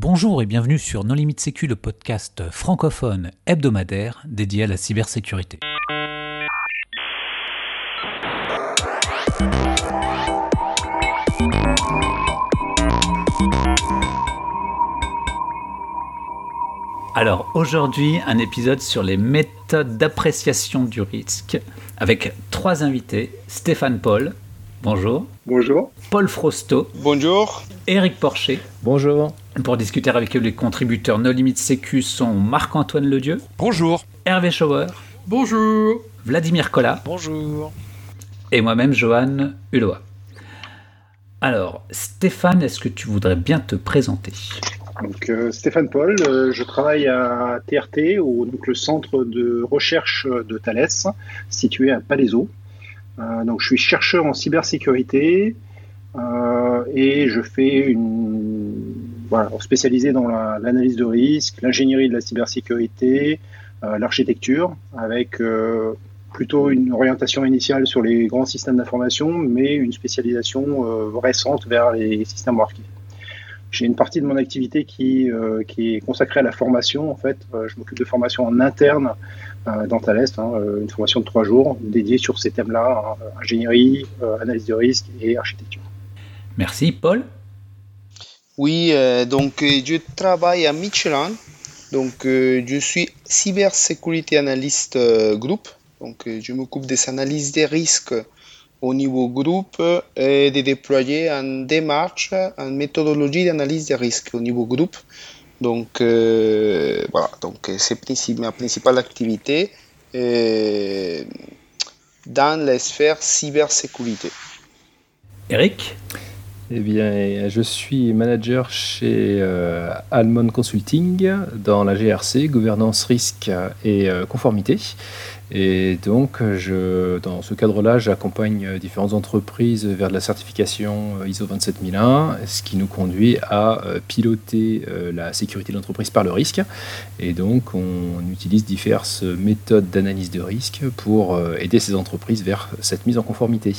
Bonjour et bienvenue sur Non Limite Sécu, le podcast francophone hebdomadaire dédié à la cybersécurité. Alors aujourd'hui, un épisode sur les méthodes d'appréciation du risque avec trois invités. Stéphane Paul, bonjour. Bonjour. Paul Frosto. Bonjour. Éric Porcher. Bonjour. Pour discuter avec eux, les contributeurs No Limite Sécu sont Marc-Antoine Ledieu. Bonjour. Hervé Schauer. Bonjour. Vladimir Collat. Bonjour. Et moi-même, Johan Hulot. Alors, Stéphane, est-ce que tu voudrais bien te présenter? Donc, euh, Stéphane Paul, euh, je travaille à TRT, au, donc le centre de recherche de Thales, situé à Palaiso. Euh, donc, je suis chercheur en cybersécurité et je fais une voilà, spécialisé dans l'analyse de risque, l'ingénierie de la cybersécurité, l'architecture, avec plutôt une orientation initiale sur les grands systèmes d'information, mais une spécialisation récente vers les systèmes marqués j'ai une partie de mon activité qui, euh, est consacrée à la formation. En fait, euh, je m'occupe de formation en interne euh, dans Thales, hein, une formation de trois jours dédiée sur ces thèmes-là hein, ingénierie, analyse de risque et architecture. Merci, Paul. Oui, donc je travaille à Michelin. Donc, je suis cybersécurité analyste groupe. Donc, je m'occupe des analyses des risques au niveau groupe et de déployer une démarche, une méthodologie d'analyse des risques au niveau groupe. Donc euh, voilà, donc c'est ma principale activité euh, dans la sphère cybersécurité. Eric? Eh bien, je suis manager chez euh, Almond Consulting dans la GRC, gouvernance, risque et conformité. Et donc, dans ce cadre-là, j'accompagne différentes entreprises vers la certification euh, ISO 27001, ce qui nous conduit à euh, piloter euh, la sécurité de l'entreprise par le risque. Et donc, on utilise diverses méthodes d'analyse de risque pour aider ces entreprises vers cette mise en conformité.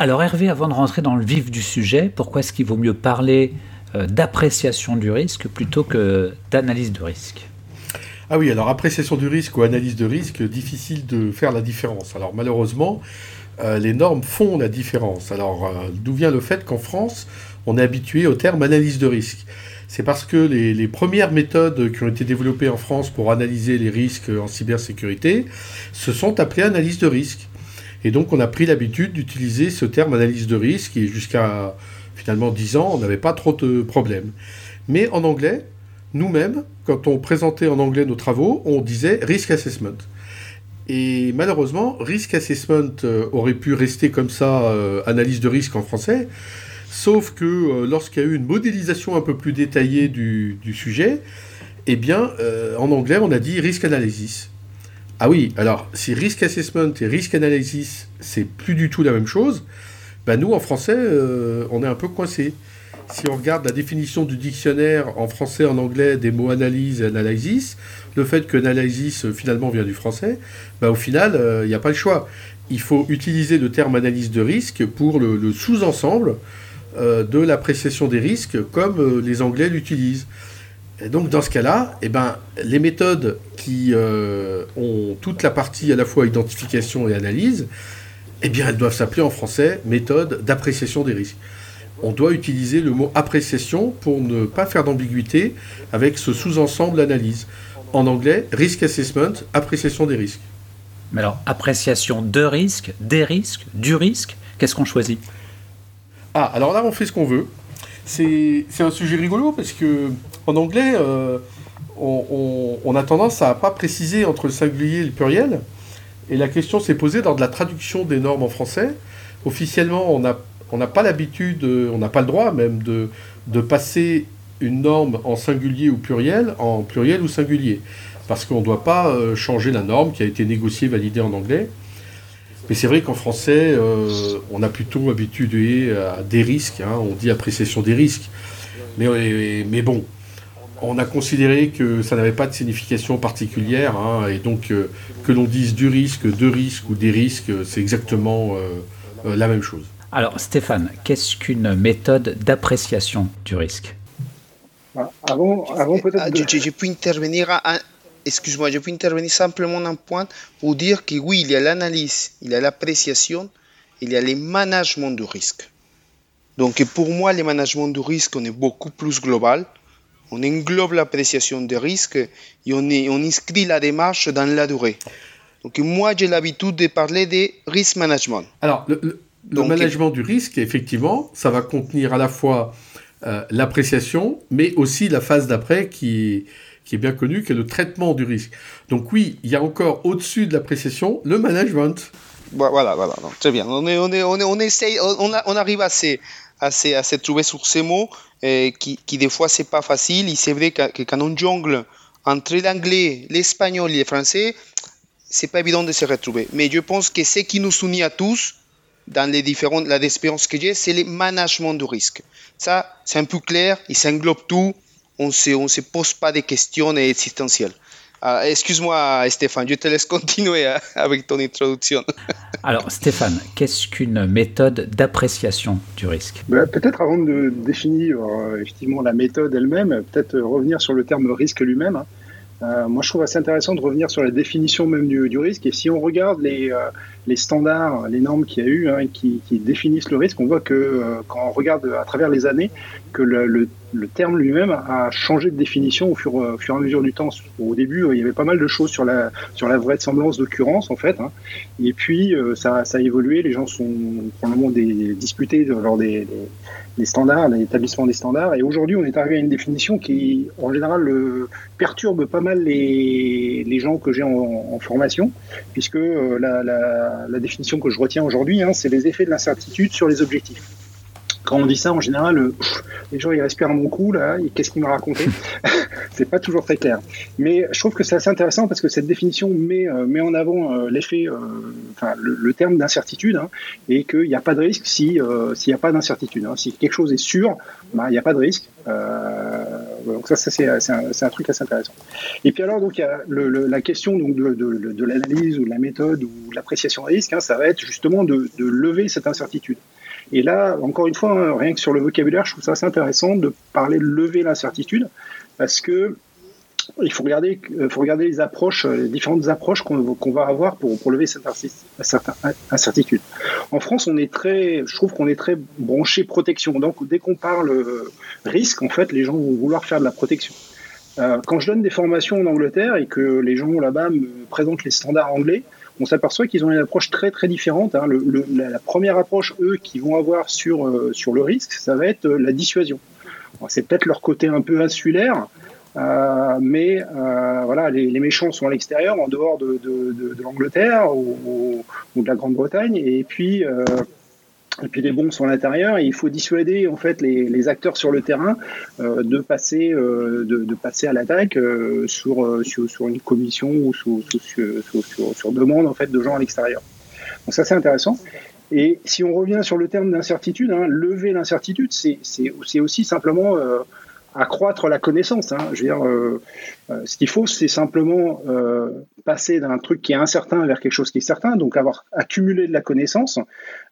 Alors Hervé, avant de rentrer dans le vif du sujet, pourquoi est-ce qu'il vaut mieux parler d'appréciation du risque plutôt que d'analyse de risque? Ah oui, alors appréciation du risque ou analyse de risque, difficile de faire la différence. Alors malheureusement, euh, les normes font la différence. Alors euh, d'où vient le fait qu'en France, on est habitué au terme analyse de risque? C'est parce que les, premières méthodes qui ont été développées en France pour analyser les risques en cybersécurité se sont appelées analyse de risque. Et donc on a pris l'habitude d'utiliser ce terme analyse de risque et jusqu'à finalement 10 ans, on n'avait pas trop de problèmes. Mais en anglais, nous-mêmes, quand on présentait en anglais nos travaux, on disait risk assessment. Et malheureusement, risk assessment euh, aurait pu rester comme ça, euh, analyse de risque en français, sauf que euh, lorsqu'il y a eu une modélisation un peu plus détaillée du, sujet, eh bien, en anglais, on a dit risk analysis. Ah oui, alors si risk assessment et risk analysis, c'est plus du tout la même chose, ben nous, en français, on est un peu coincé si on regarde la définition du dictionnaire en français, en anglais, des mots analyse et analysis, le fait que analysis euh, finalement vient du français, bah, au final, il euh, n'y a pas le choix. Il faut utiliser le terme analyse de risque pour le, sous-ensemble euh, de l'appréciation des risques comme les Anglais l'utilisent. Et donc dans ce cas-là, eh ben, les méthodes qui ont toute la partie à la fois identification et analyse, eh bien, elles doivent s'appeler en français méthode d'appréciation des risques on doit utiliser le mot appréciation pour ne pas faire d'ambiguïté avec ce sous-ensemble d'analyse. En anglais, risk assessment, appréciation des risques. Mais alors, appréciation de risque, des risques, du risque, qu'est-ce qu'on choisit? Ah, alors là, on fait ce qu'on veut. C'est un sujet rigolo parce que en anglais, euh, on, a tendance à pas préciser entre le singulier et le pluriel. Et la question s'est posée lors de la traduction des normes en français. Officiellement, on n'a pas l'habitude, euh, on n'a pas le droit même de, passer une norme en singulier ou pluriel en pluriel ou singulier. Parce qu'on ne doit pas euh, changer la norme qui a été négociée, validée en anglais. Mais c'est vrai qu'en français, on a plutôt habitué à des risques, hein, on dit appréciation des risques. Mais bon, on a considéré que ça n'avait pas de signification particulière, hein, et donc que l'on dise du risque, de risque ou des risques, c'est exactement la même chose. Alors Stéphane, qu'est-ce qu'une méthode d'appréciation du risque? Ah, Avant, avant peut-être... Ah, je, peux intervenir Excuse-moi, je peux intervenir simplement un point pour dire que oui, il y a l'analyse, il y a l'appréciation, il y a le management du risque. Donc pour moi, le management du risque, on est beaucoup plus global. On englobe l'appréciation des risques et on, est, on inscrit la démarche dans la durée. Donc moi, j'ai l'habitude de parler de risk management. Alors, le, management du risque, effectivement, ça va contenir à la fois euh, l'appréciation, mais aussi la phase d'après qui, qui est bien connue, qui est le traitement du risque. Donc oui, il y a encore au-dessus de l'appréciation le management. Voilà, voilà, très bien. On, est, on, est, on, est, on, essaye, on, arrive à se, à, se, trouver sur ces mots qui, qui, des fois, c'est pas facile. Et c'est vrai que, quand on jongle entre l'anglais, l'espagnol et le français, c'est pas évident de se retrouver. Mais je pense que ce qui nous unit à tous, dans les différentes, la expérience que j'ai, c'est le management du risque. Ça, c'est un peu clair, il s'englobe tout, on ne se, on se pose pas de questions existentielles. Ah, excuse-moi Stéphane, je te laisse continuer hein, avec ton introduction. Alors Stéphane, qu'est-ce qu'une méthode d'appréciation du risque? Bah, Peut-être avant de définir euh, effectivement la méthode elle-même, peut-être revenir sur le terme risque lui-même. Hein. Euh, moi, je trouve assez intéressant de revenir sur la définition même du, du risque. Et si on regarde les, euh, les standards, les normes qu'il y a eu, hein, qui, qui, définissent le risque, on voit que euh, quand on regarde à travers les années, que le, terme lui-même a changé de définition au fur, et à mesure du temps. Au début, il y avait pas mal de choses sur la, sur la d'occurrence, en fait. Hein. Et puis, ça, ça, a évolué. Les gens sont probablement des, disputés lors des, des les standards, l'établissement des standards. Et aujourd'hui, on est arrivé à une définition qui, en général, le, perturbe pas mal les, gens que j'ai en, formation, puisque euh, la, définition que je retiens aujourd'hui, hein, c'est les effets de l'incertitude sur les objectifs quand on dit ça, en général, euh, les gens ils respirent un bon coup là. Qu'est-ce qu'il m'a raconté C'est pas toujours très clair. Mais je trouve que c'est assez intéressant parce que cette définition met, euh, en avant euh, l'effet, enfin le, terme d'incertitude, hein, et qu'il n'y a pas de risque si s'il n'y a pas d'incertitude. Hein. Si quelque chose est sûr, bah, il n'y a pas de risque. donc ça, ça c'est un, truc assez intéressant. Et puis alors donc il y a la question donc de, l'analyse ou de la méthode ou de l'appréciation des risques, hein, ça va être justement de lever cette incertitude. Et là, encore une fois, hein, rien que sur le vocabulaire, je trouve ça assez intéressant de parler de lever l'incertitude, parce que il faut regarder, euh, faut regarder les approches, euh, les différentes approches qu'on va avoir pour, pour lever cette incertitude. En France, on est très, je trouve qu'on est très branché protection. Donc, dès qu'on parle euh, risque, en fait, les gens vont vouloir faire de la protection. quand je donne des formations en Angleterre et que les gens là-bas me présentent les standards anglais, on s'aperçoit qu'ils ont une approche très très différente. Hein. Le, la, première approche, eux, qu'ils vont avoir sur, euh, sur le risque, ça va être euh, la dissuasion. C'est peut-être leur côté un peu insulaire, euh, mais euh, voilà, les, les, méchants sont à l'extérieur, en dehors de, de, de, de l'Angleterre ou, ou, de la Grande-Bretagne, et puis et puis les bombes sont à l'intérieur et il faut dissuader en fait les, les acteurs sur le terrain euh, de passer euh, de, de, passer à l'attaque euh, sur, euh, sur, sur une commission ou sur, sur, sur, demande en fait de gens à l'extérieur. Donc ça c'est intéressant. Et si on revient sur le terme d'incertitude, hein, lever l'incertitude, c'est aussi simplement euh, accroître la connaissance. Hein. Je veux dire, euh, euh, ce qu'il faut, c'est simplement euh, passer d'un truc qui est incertain vers quelque chose qui est certain, donc avoir accumulé de la connaissance,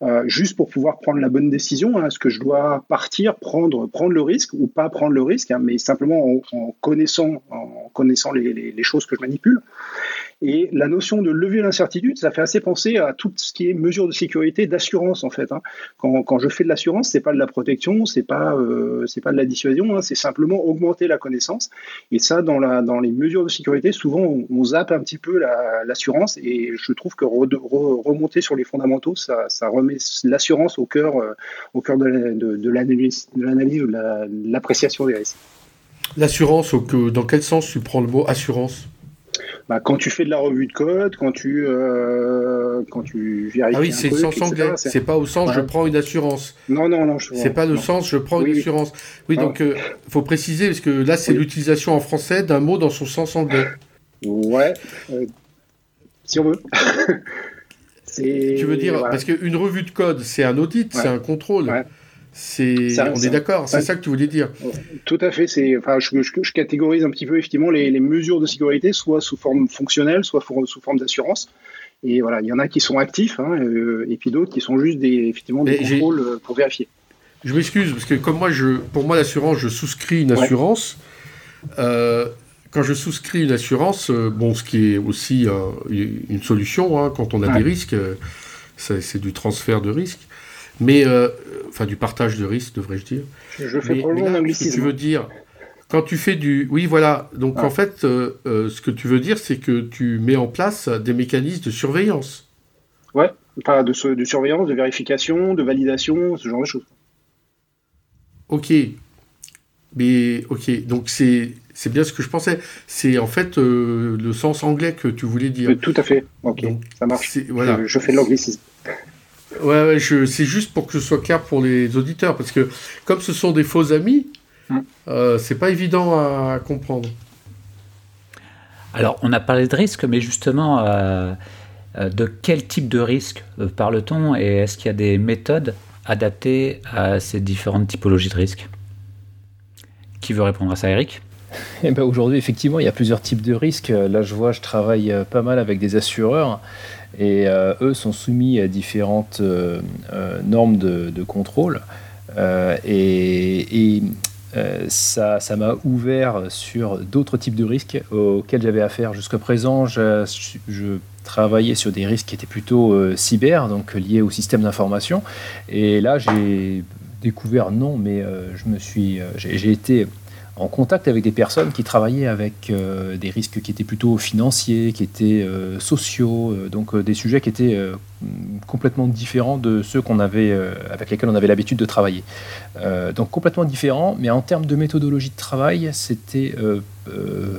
euh, juste pour pouvoir prendre la bonne décision. Hein. Est-ce que je dois partir, prendre, prendre le risque ou pas prendre le risque, hein, mais simplement en, en, connaissant, en connaissant les, les, les, choses que je manipule. Et la notion de lever l'incertitude, ça fait assez penser à tout ce qui est mesure de sécurité, d'assurance en fait. Hein. Quand, quand, je fais de l'assurance, c'est pas de la protection, c'est pas euh, c'est pas de la dissuasion, hein, c'est simplement augmenter la connaissance. Et ça, dans la dans les mesures de sécurité, souvent on, zappe un petit peu l'assurance. et je trouve que re, re, remonter sur les fondamentaux, ça, remet l'assurance au cœur euh, au cœur de l'analyse de l'analyse ou de l'appréciation des risques. L'assurance, dans quel sens tu prends le mot assurance? Bah, quand tu fais de la revue de code, quand tu, euh, quand tu vérifies. Ah oui, c'est le sens anglais. C'est pas au sens je prends une assurance. Non, non, non. C'est pas le sens je prends une assurance. Oui, donc il euh, faut préciser parce que là c'est l'utilisation en français d'un mot dans son sens anglais. Ouais, euh, si on veut. tu veux dire parce qu'une revue de code c'est un audit, c'est un contrôle. C'est, on est d'accord, c'est ça que tu voulais dire. Tout à fait. C'est, enfin, je, je, je, catégorise un petit peu effectivement les, les, mesures de sécurité, soit sous forme fonctionnelle, soit sous forme d'assurance. Et voilà, il y en a qui sont actifs, hein, et puis d'autres qui sont juste des, effectivement des contrôles pour vérifier. Je m'excuse, parce que comme moi, je, pour moi, l'assurance, je souscris une assurance. quand je souscris une assurance, bon, ce qui est aussi une solution hein, quand on a des risques, c'est du transfert de risques mais euh, enfin du partage de risques, devrais-je dire. Je fais probablement un Ce que tu veux dire, quand tu fais du, oui voilà, donc en fait, euh, euh, ce que tu veux dire, c'est que tu mets en place des mécanismes de surveillance. Ouais, pas de, de surveillance, de vérification, de validation, ce genre de choses. Ok, mais ok, donc c'est c'est bien ce que je pensais. C'est en fait le sens anglais que tu voulais dire. Tout à fait. Ok, ça marche. Voilà. Je, je fais de l'anglicisme. Ouais, ouais c'est juste pour que ce soit clair pour les auditeurs, parce que comme ce sont des faux amis, mm. euh, c'est pas évident à, comprendre. Alors, on a parlé de risque, mais justement, euh, euh, de quel type de risque parle-t-on et est-ce qu'il y a des méthodes adaptées à ces différentes typologies de risques? Qui veut répondre à ça, Eric? Eh ben Aujourd'hui, effectivement, il y a plusieurs types de risques. Là, je vois, je travaille pas mal avec des assureurs et euh, eux sont soumis à différentes euh, euh, normes de, contrôle. et, ça, m'a ouvert sur d'autres types de risques auxquels j'avais affaire jusqu'à présent. Je, travaillais sur des risques qui étaient plutôt cyber, donc liés au système d'information. Et là, j'ai découvert, non, mais je me suis, j'ai été en contact avec des personnes qui travaillaient avec euh, des risques qui étaient plutôt financiers, qui étaient euh, sociaux, euh, donc des sujets qui étaient complètement différents de ceux qu'on avait, avec lesquels on avait l'habitude de travailler. donc complètement différents, mais en termes de méthodologie de travail, c'était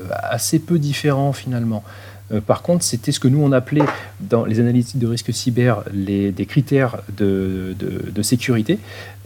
assez peu différent finalement. Euh, par contre, c'était ce que nous on appelait dans les analyses de risque cyber les, des critères de, sécurité.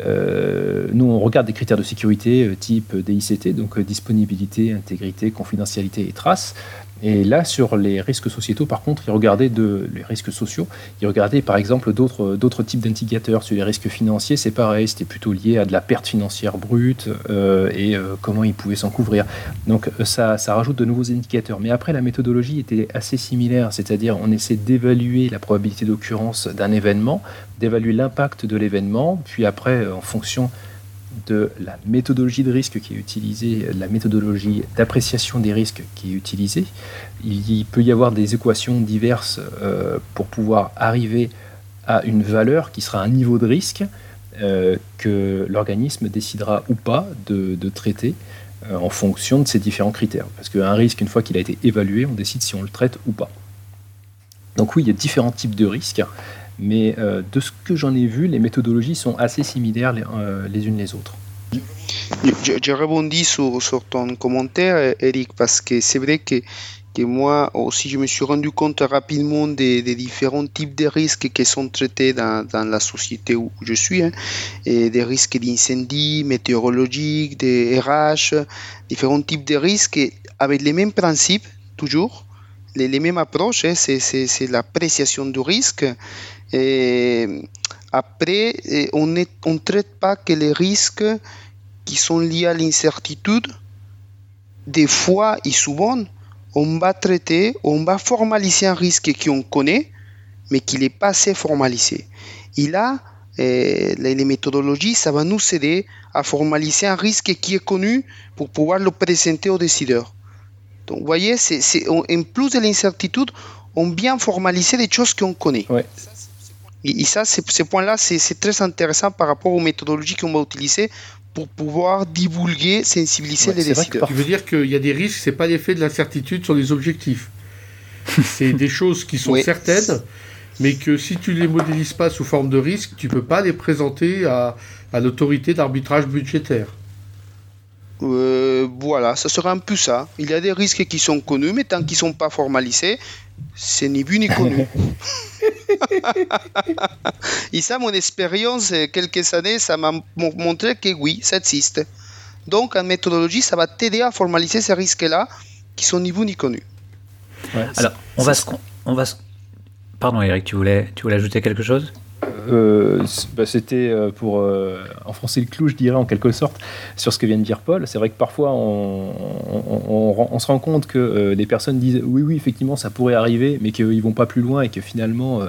Euh, nous on regarde des critères de sécurité euh, type DICT, donc disponibilité, intégrité, confidentialité et traces. Et là, sur les risques sociétaux, par contre, ils regardaient les risques sociaux, ils regardaient par exemple d'autres, types d'indicateurs. Sur les risques financiers, c'est pareil, c'était plutôt lié à de la perte financière brute euh, et euh, comment ils pouvaient s'en couvrir. Donc ça, ça rajoute de nouveaux indicateurs. Mais après, la méthodologie était assez similaire, c'est-à-dire on essaie d'évaluer la probabilité d'occurrence d'un événement, d'évaluer l'impact de l'événement, puis après, en fonction de la méthodologie de risque qui est utilisée, la méthodologie d'appréciation des risques qui est utilisée. Il peut y avoir des équations diverses euh, pour pouvoir arriver à une valeur qui sera un niveau de risque euh, que l'organisme décidera ou pas de, traiter euh, en fonction de ces différents critères. Parce qu'un risque, une fois qu'il a été évalué, on décide si on le traite ou pas. Donc oui, il y a différents types de risques mais euh, de ce que j'en ai vu, les méthodologies sont assez similaires les, euh, unes les autres. Je, je rebondis sur, ton commentaire, Eric, parce que c'est vrai que, que, moi aussi, je me suis rendu compte rapidement des, différents types de risques qui sont traités dans, dans la société où je suis, hein, et des risques d'incendie, météorologiques, des RH, différents types de risques avec les mêmes principes, toujours, les, mêmes approches, hein, c'est l'appréciation du risque, après, on ne on traite pas que les risques qui sont liés à l'incertitude. Des fois et souvent, on va traiter, on va formaliser un risque qu'on connaît, mais qui n'est pas assez formalisé. Et là, eh, les méthodologies, ça va nous aider à formaliser un risque qui est connu pour pouvoir le présenter aux décideurs. Donc, vous voyez, c'est, en plus de l'incertitude, on vient formaliser des choses qu'on connaît. Ouais. Et, ça, ce point-là, c'est très intéressant par rapport aux méthodologies qu'on va utiliser pour pouvoir divulguer, sensibiliser les décideurs. Tu veux dire qu'il y a des risques, c'est pas l'effet de l'incertitude sur les objectifs. c'est des choses qui sont certaines, mais que si tu les modélises pas sous forme de risque, tu peux pas les présenter à, à l'autorité d'arbitrage budgétaire. Euh, voilà, ça sera un peu ça. Il y a des risques qui sont connus, mais tant qu'ils ne sont pas formalisés, c'est ni vu ni connu. Et ça, mon expérience, quelques années, ça m'a montré que oui, ça existe. Donc, en méthodologie, ça va t'aider à formaliser ces risques-là qui sont ni vous ni connus. Alors, on va, se, on va Pardon, Eric, tu voulais, tu voulais ajouter quelque chose? Euh, bah, c'était euh, pour euh, enfoncer le clou, je dirais, en quelque sorte, sur ce que vient de dire Paul. C'est vrai que parfois, on, se rend compte que les personnes disent oui, oui, effectivement, ça pourrait arriver, mais qu'ils vont pas plus loin et que finalement,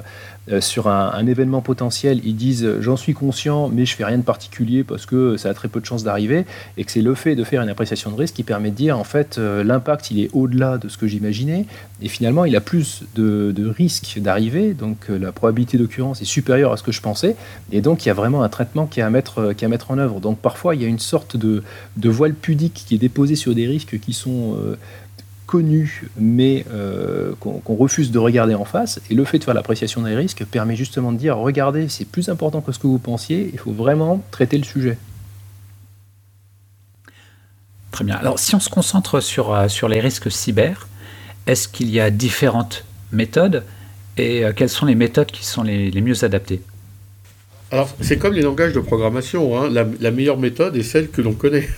euh, sur un, événement potentiel, ils disent j'en suis conscient, mais je fais rien de particulier parce que ça a très peu de chances d'arriver, et que c'est le fait de faire une appréciation de risque qui permet de dire en fait euh, l'impact il est au-delà de ce que j'imaginais, et finalement il a plus de, risques d'arriver, donc euh, la probabilité d'occurrence est supérieure à ce que je pensais, et donc il y a vraiment un traitement qui est à mettre, qui à mettre en œuvre. Donc parfois il y a une sorte de, voile pudique qui est déposé sur des risques qui sont connu, mais euh, qu'on refuse de regarder en face. Et le fait de faire l'appréciation des risques permet justement de dire, regardez, c'est plus important que ce que vous pensiez, il faut vraiment traiter le sujet. Très bien. Alors si on se concentre sur, euh, sur les risques cyber, est-ce qu'il y a différentes méthodes et euh, quelles sont les méthodes qui sont les, mieux adaptées? Alors c'est comme les langages de programmation, hein. la meilleure méthode est celle que l'on connaît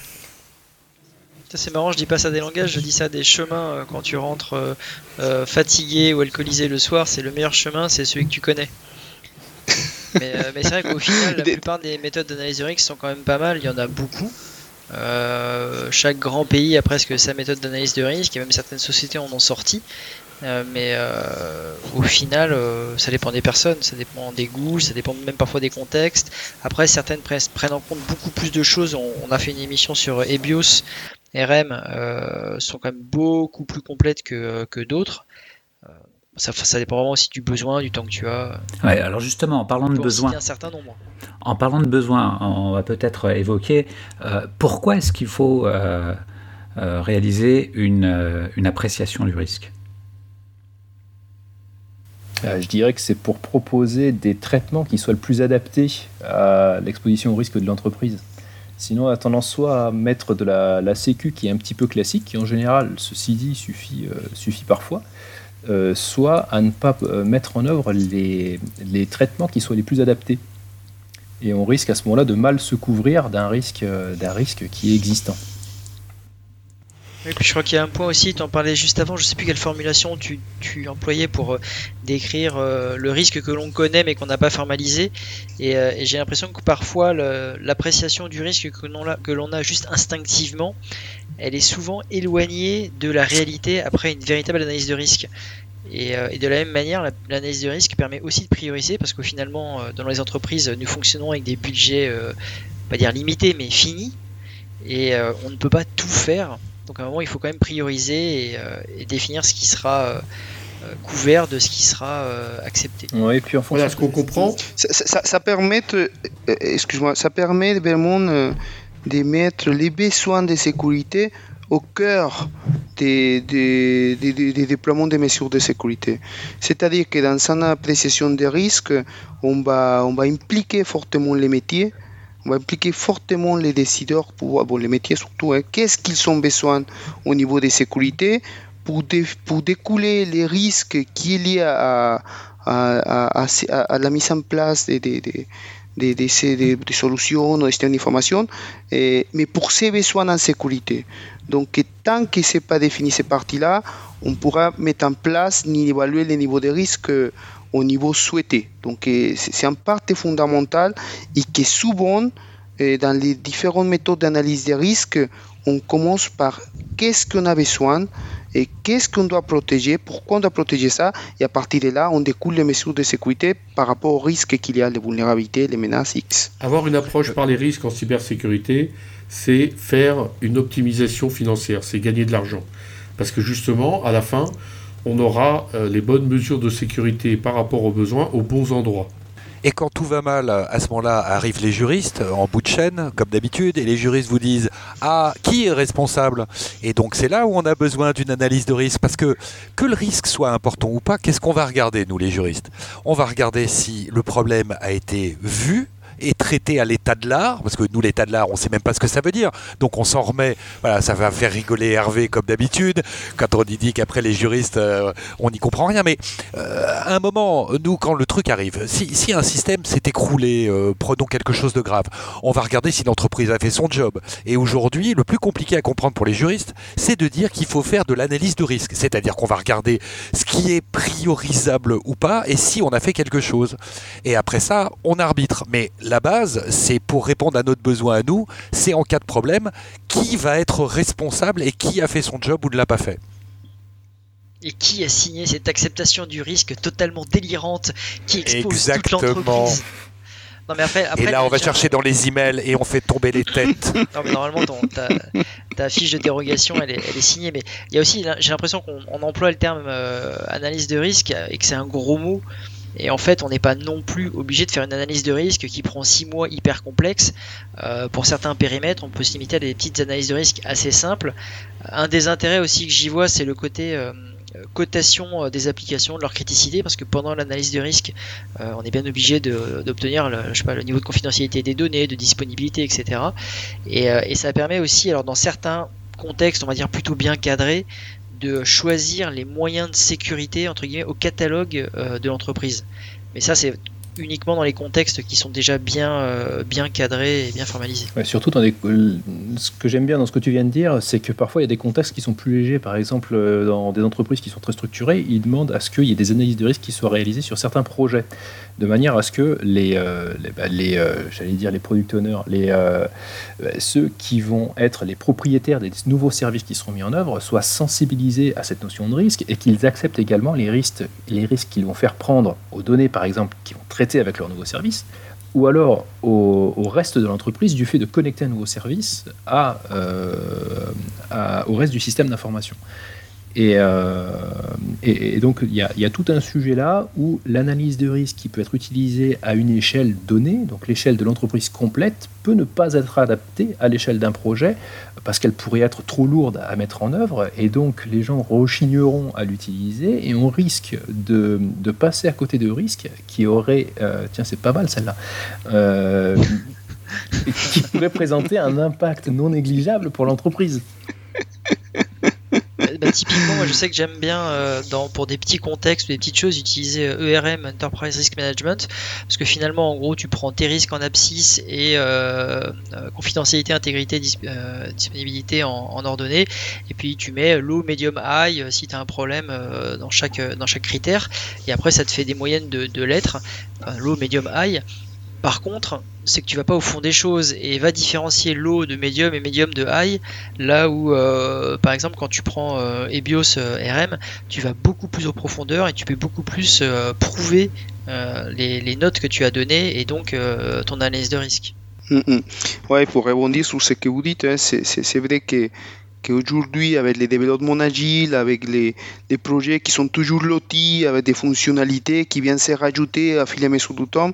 c'est marrant, je dis pas ça des langages, je dis ça des chemins. Euh, quand tu rentres euh, euh, fatigué ou alcoolisé le soir, c'est le meilleur chemin, c'est celui que tu connais. mais, c'est vrai qu'au final, la plupart des méthodes d'analyse de risque sont quand même pas mal, il y en a beaucoup. chaque grand pays a presque sa méthode d'analyse de risque et même certaines sociétés en ont sorti. mais au final, ça dépend des personnes, ça dépend des goûts, ça dépend même parfois des contextes. Après, certaines prennent en compte beaucoup plus de choses. On, a fait une émission sur EBIOS RM euh, sont quand même beaucoup plus complètes que, que d'autres. Euh, ça, ça, dépend vraiment aussi du besoin, du temps que tu as. Ouais, alors justement, en parlant de besoin, un certain nombre. En parlant de besoin, on va peut-être évoquer euh, pourquoi est-ce qu'il faut réaliser une, une, appréciation du risque? je dirais que c'est pour proposer des traitements qui soient le plus adaptés à l'exposition au risque de l'entreprise. Sinon, on a tendance soit à mettre de la, sécu qui est un petit peu classique, qui en général, ceci dit, suffit, euh, parfois, euh, soit à ne pas euh, mettre en œuvre les, traitements qui soient les plus adaptés. Et on risque à ce moment-là de mal se couvrir d'un risque qui est existant je crois qu'il y a un point aussi, tu en parlais juste avant, je sais plus quelle formulation tu, employais pour euh, décrire euh, le risque que l'on connaît mais qu'on n'a pas formalisé. Et, euh, j'ai l'impression que parfois l'appréciation du risque que l'on a, juste instinctivement, elle est souvent éloignée de la réalité après une véritable analyse de risque. Et, de la même manière, l'analyse de risque permet aussi de prioriser parce que finalement, dans les entreprises, nous fonctionnons avec des budgets, pas dire limités, mais finis. Et on ne peut pas tout faire. Donc à un moment, il faut quand même prioriser et, euh, définir ce qui sera euh, euh, couvert de ce qui sera accepté. et puis en voilà, ce qu'on comprend. Ça, permet, excuse-moi, ça permet vraiment de mettre les besoins de sécurité au cœur des, des, des, déploiements des mesures de sécurité. C'est-à-dire que dans une appréciation des risques, on va, on va impliquer fortement les métiers on va impliquer fortement les décideurs, pour, bon, les métiers surtout, hein. qu'est-ce qu'ils ont besoin au niveau des sécurités pour, pour découler les risques qui est lié à, la mise en place des, des solutions, des systèmes d'information, mais pour ces besoins en sécurité. Donc, tant que ce n'est pas défini ces parties-là, on pourra mettre en place ni évaluer les niveaux de risque au niveau souhaité. Donc euh, c'est un partie fondamentale et que souvent, euh, dans les différentes méthodes d'analyse des risques, on commence par qu'est-ce qu'on a besoin et qu'est-ce qu'on doit protéger, pourquoi on doit protéger ça, et à partir de là, on découle les mesures de sécurité par rapport aux risques qu'il y a, les vulnérabilités, les menaces X. Avoir une approche par les risques en cybersécurité, c'est faire une optimisation financière, c'est gagner de l'argent. Parce que justement, à la fin, on aura euh, les bonnes mesures de sécurité par rapport aux besoins aux bons endroits. Et quand tout va mal, à ce moment-là, arrivent les juristes en bout de chaîne, comme d'habitude, et les juristes vous disent Ah, qui est responsable? Et donc c'est là où on a besoin d'une analyse de risque, parce que que le risque soit important ou pas, qu'est-ce qu'on va regarder, nous les juristes? On va regarder si le problème a été vu, est traité à l'état de l'art, parce que nous, l'état de l'art, on ne sait même pas ce que ça veut dire. Donc on s'en remet. Voilà, ça va faire rigoler Hervé comme d'habitude, quand on dit qu'après les juristes, euh, on n'y comprend rien. Mais euh, à un moment, nous, quand le truc arrive, si, un système s'est écroulé, euh, prenons quelque chose de grave, on va regarder si l'entreprise a fait son job. Et aujourd'hui, le plus compliqué à comprendre pour les juristes, c'est de dire qu'il faut faire de l'analyse de risque. C'est-à-dire qu'on va regarder ce qui est priorisable ou pas et si on a fait quelque chose. Et après ça, on arbitre. Mais base, c'est pour répondre à notre besoin à nous, c'est en cas de problème, qui va être responsable et qui a fait son job ou ne l'a pas fait. Et qui a signé cette acceptation du risque totalement délirante qui expose toute l'entreprise non, mais après, et là, on va chercher dans les emails et on fait tomber les têtes. non, mais normalement, ta, fiche de dérogation, elle est, signée. Mais il y a aussi, j'ai l'impression qu'on emploie le terme euh, analyse de risque et que c'est un gros mot. Et en fait, on n'est pas non plus obligé de faire une analyse de risque qui prend 6 mois hyper complexe. Euh, pour certains périmètres, on peut se limiter à des petites analyses de risque assez simples. Un des intérêts aussi que j'y vois, c'est le côté euh, cotation euh, des applications, de leur criticité, parce que pendant l'analyse de risque, on est bien obligé d'obtenir le, le niveau de confidentialité des données, de disponibilité, etc. Et, et ça permet aussi, alors dans certains contextes, on va dire plutôt bien cadrés, de choisir les moyens de sécurité entre guillemets au catalogue euh, de l'entreprise. Mais ça c'est uniquement dans les contextes qui sont déjà bien, euh, bien cadrés et bien formalisés. surtout dans des, ce que j'aime bien dans ce que tu viens de dire, c'est que parfois il y a des contextes qui sont plus légers. Par exemple, euh, dans des entreprises qui sont très structurées, ils demandent à ce qu'il y ait des analyses de risque qui soient réalisées sur certains projets, de manière à ce que les, euh, bah, j'allais dire les product owners, les, ceux qui vont être les propriétaires des nouveaux services qui seront mis en œuvre, soient sensibilisés à cette notion de risque et qu'ils acceptent également les risques, les risques qu'ils vont faire prendre aux données, par exemple, qui vont traiter avec leur nouveau service, ou alors au, reste de l'entreprise du fait de connecter un nouveau service euh, au reste du système d'information. Euh, et, donc, il y, a, tout un sujet là où l'analyse de risque qui peut être utilisée à une échelle donnée, donc l'échelle de l'entreprise complète, peut ne pas être adaptée à l'échelle d'un projet parce qu'elle pourrait être trop lourde à mettre en œuvre. Et donc, les gens rechigneront à l'utiliser et on risque de, passer à côté de risques qui auraient. Euh, tiens, c'est pas mal celle-là. Euh, qui pourrait présenter un impact non négligeable pour l'entreprise. Bah, typiquement, moi, je sais que j'aime bien euh, pour des petits contextes, des petites choses, utiliser ERM, Enterprise Risk Management, parce que finalement, en gros, tu prends tes risques en abscisse et euh, confidentialité, intégrité, disponibilité en, ordonnée, et puis tu mets low, medium, high si tu as un problème dans, chaque, dans chaque critère, et après ça te fait des moyennes de lettres, low, medium, high. Par contre, c'est que tu vas pas au fond des choses et va différencier low de medium et medium de high, là où, euh, par exemple, quand tu prends euh, EBIOS euh, RM, tu vas beaucoup plus en profondeur et tu peux beaucoup plus prouver les, notes que tu as données et donc ton analyse de risque. Mm, mm. Ouais, pour rebondir sur ce que vous dites, hein, c'est vrai que qu'aujourd'hui, avec les développements agiles, avec les, projets qui sont toujours lotis, avec des fonctionnalités qui viennent se rajouter à fil et mesure du temps,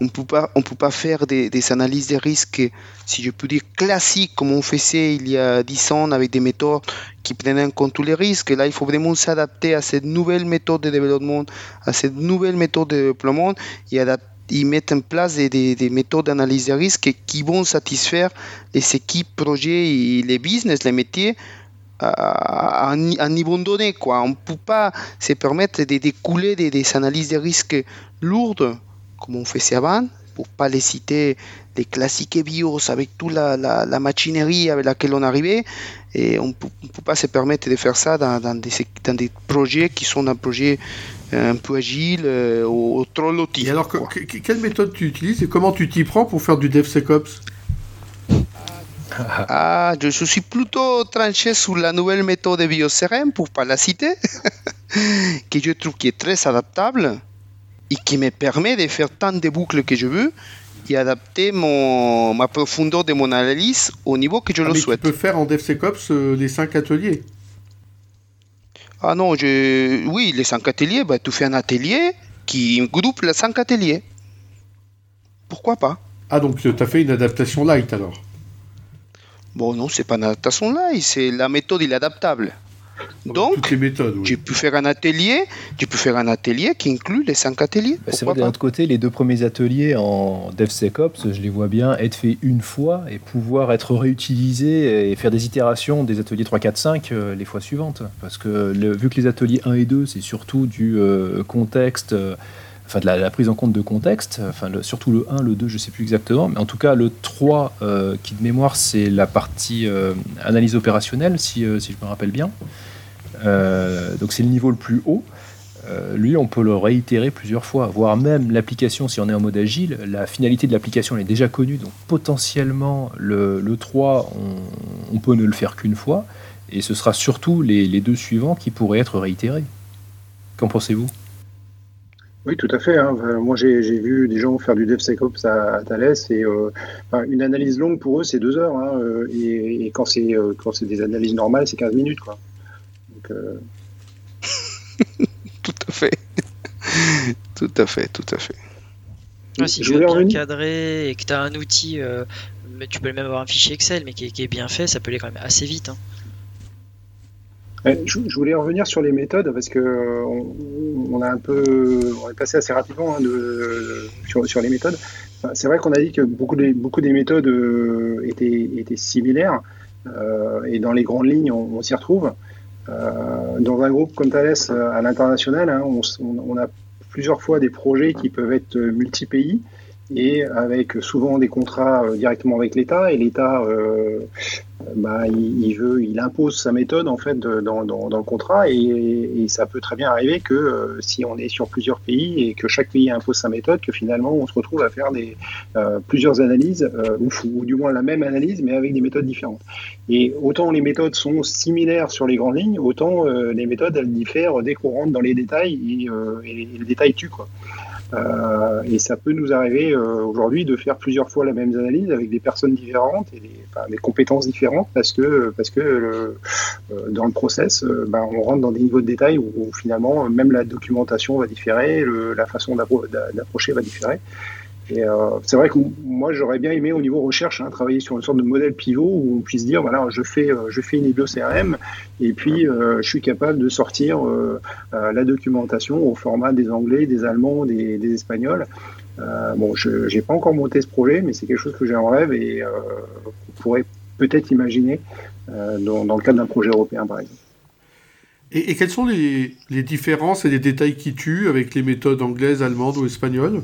on ne peut pas faire des, des, analyses de risques, si je peux dire, classiques, comme on faisait il y a 10 ans avec des méthodes qui prenaient en compte tous les risques. Là, il faut vraiment s'adapter à cette nouvelle méthode de développement, à cette nouvelle méthode de déploiement et adapter ils mettent en place des, méthodes d'analyse de risque qui vont satisfaire les équipes, projets et les business, les métiers à, un niveau donné. Quoi. On ne peut pas se permettre de découler des, analyses de risque lourdes, comme on faisait avant, pour pas les citer, les classiques BIOS avec toute la, machinerie avec laquelle on arrivait. Et on ne peut, pas se permettre de faire ça dans, dans, des, dans des projets qui sont un projet un peu agile, euh, au. Et alors, quelle méthode tu utilises et comment tu t'y prends pour faire du DevSecOps? Ah, je suis plutôt tranché sur la nouvelle méthode de BioCRM, pour pas la citer, que je trouve qui est très adaptable et qui me permet de faire tant de boucles que je veux et adapter mon, ma profondeur de mon analyse au niveau que je ah, le souhaite. Tu peux faire en DevSecOps euh, les 5 ateliers ah non, je... oui, les 5 ateliers, bah, tu fais un atelier qui groupe les 5 ateliers. Pourquoi pas? Ah, donc tu as fait une adaptation light alors? Bon, non, c'est pas une adaptation light, c'est la méthode il est adaptable. Donc, méthodes, oui. tu peux faire un atelier, tu peux faire un atelier qui inclut les cinq ateliers. Bah, c'est vrai, d'un autre côté, les deux premiers ateliers en DevSecOps, je les vois bien être faits une fois et pouvoir être réutilisés et faire des itérations des ateliers 3, 4, 5 euh, les fois suivantes. Parce que le- vu que les ateliers 1 et 2, c'est surtout du euh, contexte, euh, enfin de la, prise en compte de contexte, enfin surtout le 1, le 2, je sais plus exactement, mais en tout cas le 3, euh, qui de mémoire, c'est la partie euh, analyse opérationnelle, si, euh, si je me rappelle bien. Donc c'est le niveau le plus haut. Lui, on peut le réitérer plusieurs fois, voire même l'application, si on est en mode agile, la finalité de l'application elle est déjà connue, donc potentiellement le, le 3, on, on peut ne le faire qu'une fois, et ce sera surtout les deux suivants qui pourraient être réitérés. Qu'en pensez-vous? Oui, tout à fait. hein. Euh, Moi, j'ai j'ai vu des gens faire du DevSecOps à, à Thales et euh, enfin, une analyse longue pour eux, c'est deux heures. hein, euh, et, et quand c'est euh, quand c'est des analyses normales, c'est 15 minutes. Quoi. Donc, euh, Tout à fait. tout à fait, tout à fait. Ouais, si je tu es bien cadré et que tu as un outil, euh, mais tu peux même avoir un fichier Excel, mais qui est, qui est bien fait, ça peut aller quand même assez vite. hein. Ouais, Je, voulais revenir sur les méthodes parce que euh, on, a un peu, on est passé assez rapidement hein, sur, les méthodes. C'est vrai qu'on a dit que beaucoup des, méthodes euh, étaient, similaires euh, et dans les grandes lignes, on, s'y retrouve. Euh, dans un groupe comme Thales euh, à l'international, hein, on, on- a plusieurs fois des projets qui peuvent être euh, multi-pays et avec souvent des contrats euh, directement avec l'État et l'État euh, bah, il, veut, il impose sa méthode en fait dans, dans, le contrat et, ça peut très bien arriver que euh, si on est sur plusieurs pays et que chaque pays impose sa méthode, que finalement on se retrouve à faire des plusieurs analyses ou, du moins la même analyse mais avec des méthodes différentes. Et autant les méthodes sont similaires sur les grandes lignes, autant les méthodes elles diffèrent dès qu'on rentre dans les détails et, et, et le détail tue quoi. Euh, et ça peut nous arriver euh, aujourd'hui de faire plusieurs fois la même analyse avec des personnes différentes et des, compétences différentes parce que parce que euh, dans le process, ben, on rentre dans des niveaux de détail où, finalement même la documentation va différer, la façon d'appro- d'a- d'approcher va différer. Et euh, c'est vrai que moi j'aurais bien aimé au niveau recherche hein, travailler sur une sorte de modèle pivot où on puisse dire voilà je fais euh, je fais une EBIO CRM et puis euh, je suis capable de sortir la documentation au format des Anglais, des Allemands, des, Espagnols. Bon, je n'ai pas encore monté ce projet, mais c'est quelque chose que j'ai en rêve et qu'on pourrait peut-être imaginer dans, dans le cadre d'un projet européen, par exemple. Et, et quelles sont les, les différences et les détails qui tuent avec les méthodes anglaises, allemandes ou espagnoles?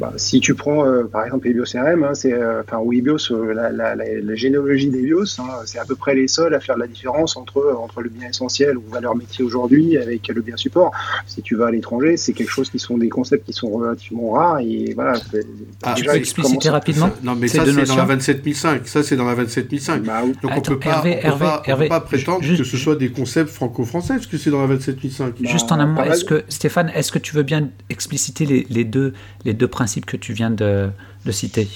Bah, si tu prends euh, par exemple les BioCRM, hein, c'est euh, enfin ou eBios, euh, la, la, la, la généalogie des BIOS, hein, c'est à peu près les seuls à faire la différence entre entre le bien essentiel ou valeur métier aujourd'hui avec le bien support. Si tu vas à l'étranger, c'est quelque chose qui sont des concepts qui sont relativement rares et voilà. Ah, Tu déjà, peux il expliciter rapidement Non, mais ça, c'est dans la notions 27005. Ça, c'est dans la 27005. Bah, oui. Donc, on Attends, peut pas, Hervé, on peut Hervé, pas, on peut Hervé, pas prétendre juste- que ce soit des concepts franco-français, parce que c'est dans la 27005. Bah, Juste en amont, pas mal. est-ce que Stéphane, est-ce que tu veux bien expliciter les, les deux, les deux principes que tu viens de, de citer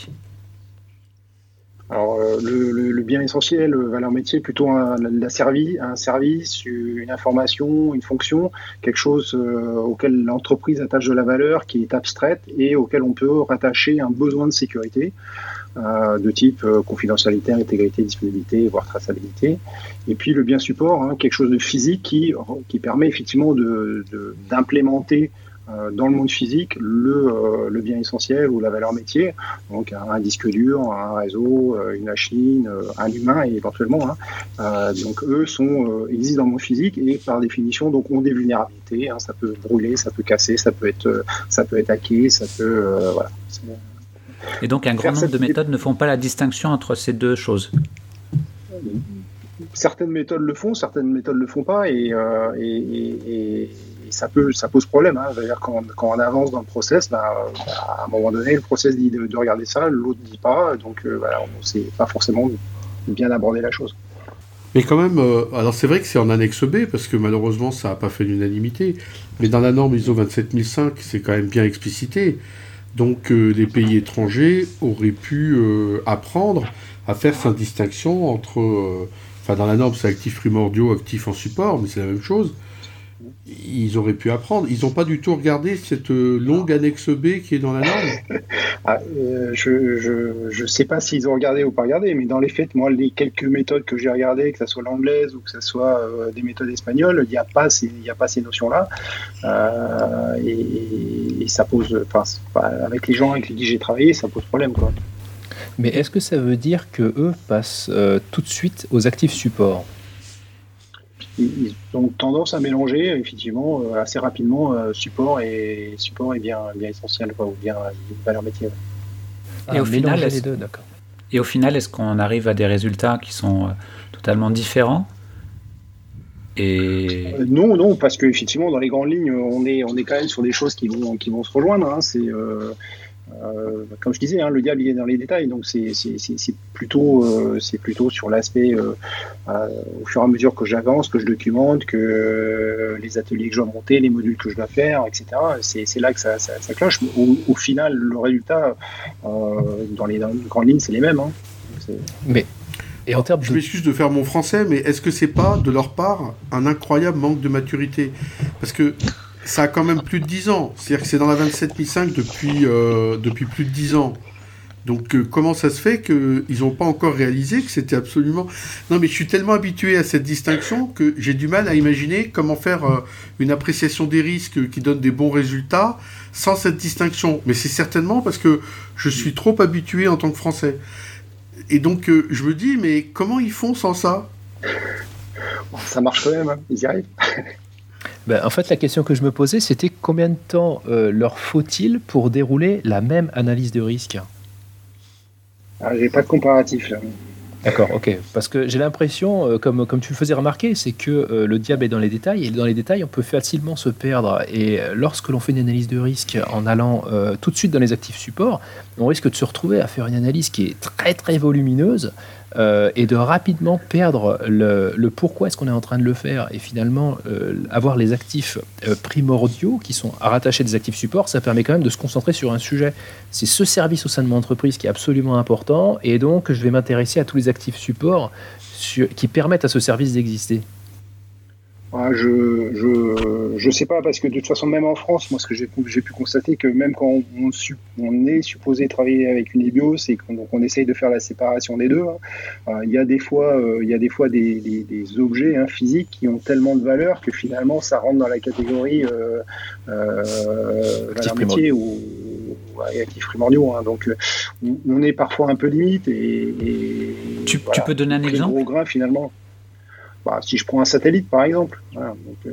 Alors, euh, le, le- le bien essentiel, euh, valeur métier, plutôt un, la servi- un service, une information, une fonction, quelque chose euh, auquel l'entreprise attache de la valeur, qui est abstraite et auquel on peut rattacher un besoin de sécurité de type confidentialité, intégrité, disponibilité, voire traçabilité. Et puis le bien support, hein, quelque chose de physique qui, permet effectivement de- de- d'implémenter euh, dans le monde physique le, euh, le bien essentiel ou la valeur métier donc un, disque dur, un réseau, euh, une machine, euh, un humain et éventuellement. hein. Euh, donc eux sont euh, existent dans le monde physique et par définition donc ont des vulnérabilités. hein. Ça peut brûler, ça peut casser, ça peut être euh, ça peut être hacké, ça peut euh, voilà. Et donc un grand nombre de méthodes ne font pas la distinction entre ces deux choses. Certaines méthodes le font, certaines méthodes le font pas euh, et ça peut ça pose problème. Hein. Quand, quand on avance dans le process, bah, euh, à un moment donné le process dit de, de regarder ça, l'autre dit pas, donc euh, voilà, on sait pas forcément bien aborder la chose. Mais quand même, euh, alors c'est vrai que c'est en annexe B, parce que malheureusement ça n'a pas fait l'unanimité, mais dans la norme ISO 27005, c'est quand même bien explicité. Donc les pays étrangers auraient pu apprendre à faire cette distinction entre... Enfin dans la norme c'est actifs primordiaux, actifs en support, mais c'est la même chose. Ils auraient pu apprendre. Ils n'ont pas du tout regardé cette euh, longue annexe B qui est dans la norme. Ah, euh, je ne sais pas s'ils ont regardé ou pas regardé, mais dans les faits, moi, les quelques méthodes que j'ai regardées, que ce soit l'anglaise ou que ce soit euh, des méthodes espagnoles, il n'y a pas ces, a pas ces notions-là. et, ça pose, avec les gens avec qui j'ai travaillé, ça pose problème. Quoi. Mais est-ce que ça veut dire que eux passent tout de suite aux actifs supports ils ont tendance à mélanger effectivement euh, assez rapidement euh, support et support est bien, bien essentiel ou bien une valeur métier. Et, au final, les deux, et au final, est-ce qu'on arrive à des résultats qui sont euh, totalement différents? Et... non, non, parce qu'effectivement, dans les grandes lignes, on est, on est quand même sur des choses qui vont, qui vont se rejoindre. Hein. C'est euh, comme je disais, hein, le diable il est dans les détails, donc c'est plutôt, euh, c'est plutôt sur l'aspect euh, au fur et à mesure que j'avance, que je documente, que les ateliers que je dois monter, les modules que je dois faire, etc. C'est là que ça, ça, cloche. Au, final, le résultat dans les, grandes lignes, c'est les mêmes. Hein. Mais et en termes Je m'excuse de faire mon français, mais est-ce que c'est pas de leur part un incroyable manque de maturité? Parce que ça a quand même plus de 10 ans. C'est-à-dire que c'est dans la 27005 depuis, euh, depuis plus de 10 ans. Donc euh, comment ça se fait qu'ils n'ont pas encore réalisé que c'était absolument... Non mais je suis tellement habitué à cette distinction que j'ai du mal à imaginer comment faire euh, une appréciation des risques qui donne des bons résultats sans cette distinction. Mais c'est certainement parce que je suis trop habitué en tant que Français. Et donc je me dis, mais comment ils font sans ça? Ça marche quand même, hein. ils y arrivent. Ben, en fait, la question que je me posais, c'était combien de temps euh, leur faut-il pour dérouler la même analyse de risque? Ah, J'ai pas de comparatif là. D'accord, ok. Parce que j'ai l'impression, euh, comme, comme tu le faisais remarquer, c'est que euh, le diable est dans les détails, et dans les détails, on peut facilement se perdre. Et lorsque l'on fait une analyse de risque en allant tout de suite dans les actifs supports, on risque de se retrouver à faire une analyse qui est très très volumineuse, euh, et de rapidement perdre le, pourquoi est-ce qu'on est en train de le faire et finalement euh, avoir les actifs euh, primordiaux qui sont rattachés des actifs supports, ça permet quand même de se concentrer sur un sujet. C'est ce service au sein de mon entreprise qui est absolument important et donc je vais m'intéresser à tous les actifs supports qui permettent à ce service d'exister. Ah, je, je, je sais pas parce que de toute façon même en France, moi ce que j'ai pu constater que même quand on, on, est supposé travailler avec une EBIOS et qu'on on essaye de faire la séparation des deux, hein, euh, il y a des fois euh, il y a des fois des, des, des objets hein, physiques qui ont tellement de valeur que finalement ça rentre dans la catégorie euh, euh métier ou, actifs primordiaux. Hein, donc on, est parfois un peu limite et, et tu, tu peux donner un exemple? gros grain finalement. Bah, si je prends un satellite, par exemple, euh,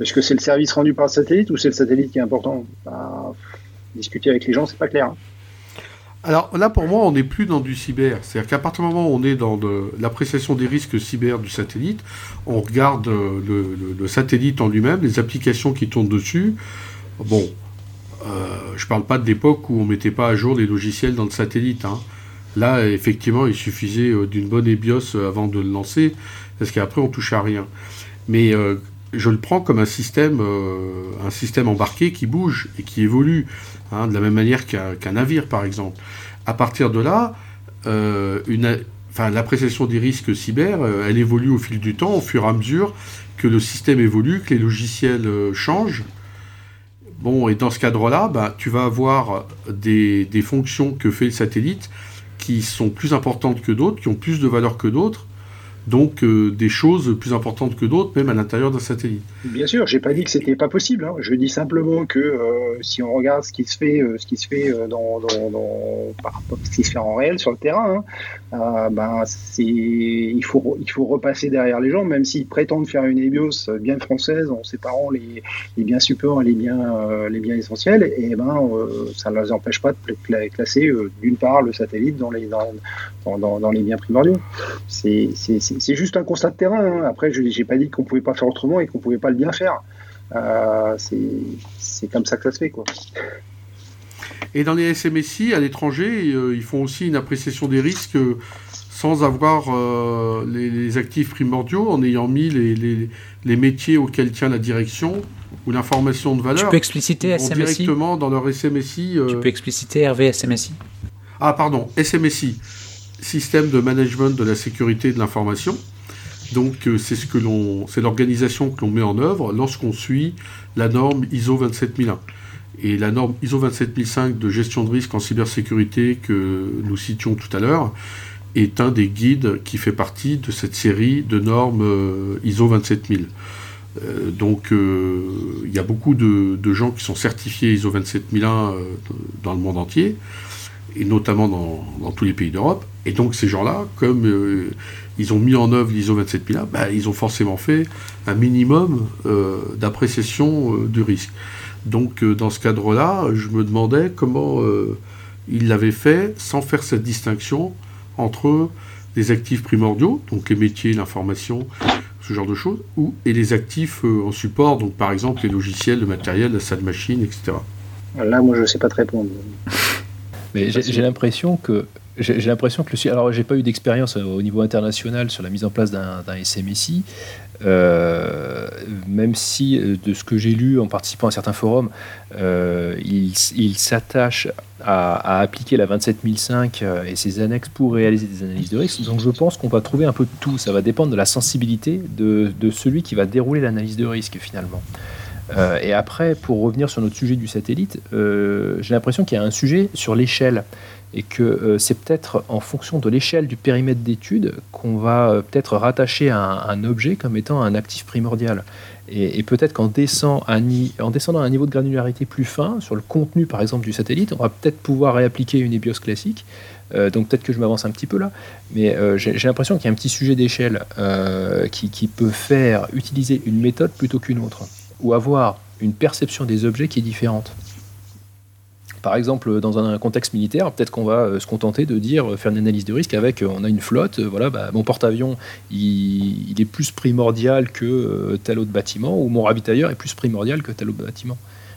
est-ce que c'est le service rendu par le satellite ou c'est le satellite qui est important? Bah, Discuter avec les gens, c'est pas clair. Hein. Alors là, pour moi, on n'est plus dans du cyber. C'est-à-dire qu'à partir du moment où on est dans l'appréciation des risques cyber du satellite, on regarde euh, le, satellite en lui-même, les applications qui tournent dessus. Bon, euh, je ne parle pas de l'époque où on ne mettait pas à jour les logiciels dans le satellite. Hein. Là, effectivement, il suffisait d'une bonne EBIOS avant de le lancer parce qu'après on touche à rien. Mais euh, je le prends comme un système, euh, un système embarqué qui bouge et qui évolue, hein, de la même manière qu'un navire par exemple. À partir de là, euh, l'appréciation des risques cyber, elle évolue au fil du temps, au fur et à mesure que le système évolue, que les logiciels changent. Bon, et dans ce cadre-là, bah, tu vas avoir des, des, fonctions que fait le satellite qui sont plus importantes que d'autres, qui ont plus de valeur que d'autres, donc euh, des choses plus importantes que d'autres, même à l'intérieur d'un satellite. Bien sûr, j'ai pas dit que c'était pas possible. Hein. Je dis simplement que euh, si on regarde ce qui se fait, euh, ce qui se fait dans, ce qui se fait en réel sur le terrain, hein, ben c'est il faut il faut repasser derrière les gens, même s'ils prétendent faire une EBIOS bien française en séparant les, les biens supports et les biens les biens essentiels, et ben ça ne les empêche pas de classer d'une part le satellite dans les dans, dans les biens primordiaux. C'est c'est juste un constat de terrain. Hein. Après, je n'ai pas dit qu'on pouvait pas faire autrement et qu'on pouvait pas le bien faire. Euh, c'est comme ça que ça se fait. Quoi. Et dans les SMSI, à l'étranger, euh, ils font aussi une appréciation des risques euh, sans avoir les, actifs primordiaux, en ayant mis les, les, métiers auxquels tient la direction ou l'information de valeur. Tu peux expliciter SMSI Directement dans leur SMSI. Tu peux expliciter Hervé SMSI Ah, pardon, SMSI système de management de la sécurité de l'information. Donc euh, c'est ce que l'on, c'est l'organisation que l'on met en œuvre lorsqu'on suit la norme ISO 27001. Et la norme ISO 27005 de gestion de risque en cybersécurité que nous citions tout à l'heure est un des guides qui fait partie de cette série de normes euh, ISO 27000. Euh, donc il y a beaucoup de, gens qui sont certifiés ISO 27001 dans le monde entier, et notamment dans, dans tous les pays d'Europe. Et donc ces gens-là, comme ils ont mis en œuvre l'ISO 27001, bah, ils ont forcément fait un minimum euh, d'appréciation euh, du risque. Donc euh, dans ce cadre-là, je me demandais comment ils l'avaient fait sans faire cette distinction entre les actifs primordiaux, donc les métiers, l'information, ce genre de choses, ou, et les actifs en support, donc par exemple les logiciels, le matériel, la salle machine, etc. Là, moi, je ne sais pas te répondre. Mais j'ai l'impression que j'ai l'impression que le alors j'ai pas eu d'expérience euh, au niveau international sur la mise en place d'un SMSI, euh, même si euh, de ce que j'ai lu en participant à certains forums, il, s'attache à, appliquer la 27005 et ses annexes pour réaliser des analyses de risque. Donc je pense qu'on va trouver un peu de tout. Ça va dépendre de la sensibilité de celui qui va dérouler l'analyse de risque finalement. et après, pour revenir sur notre sujet du satellite, j'ai l'impression qu'il y a un sujet sur l'échelle et que euh, c'est peut-être en fonction de l'échelle du périmètre d'étude qu'on va euh, peut-être rattacher un, un, objet comme étant un actif primordial. Et, peut-être qu'en descend en descendant à un niveau de granularité plus fin, sur le contenu par exemple du satellite, on va peut-être pouvoir réappliquer une EBIOS classique. Euh, donc peut-être que je m'avance un petit peu là, mais j'ai l'impression qu'il y a un petit sujet d'échelle qui peut faire utiliser une méthode plutôt qu'une autre, ou avoir une perception des objets qui est différente. Par exemple, dans un contexte militaire, peut-être qu'on va euh, se contenter de dire, euh, faire une analyse de risque avec, euh, on a une flotte, voilà, bah, mon porte-avions, il, est plus primordial que tel autre bâtiment, ou mon ravitailleur est plus primordial que tel autre bâtiment.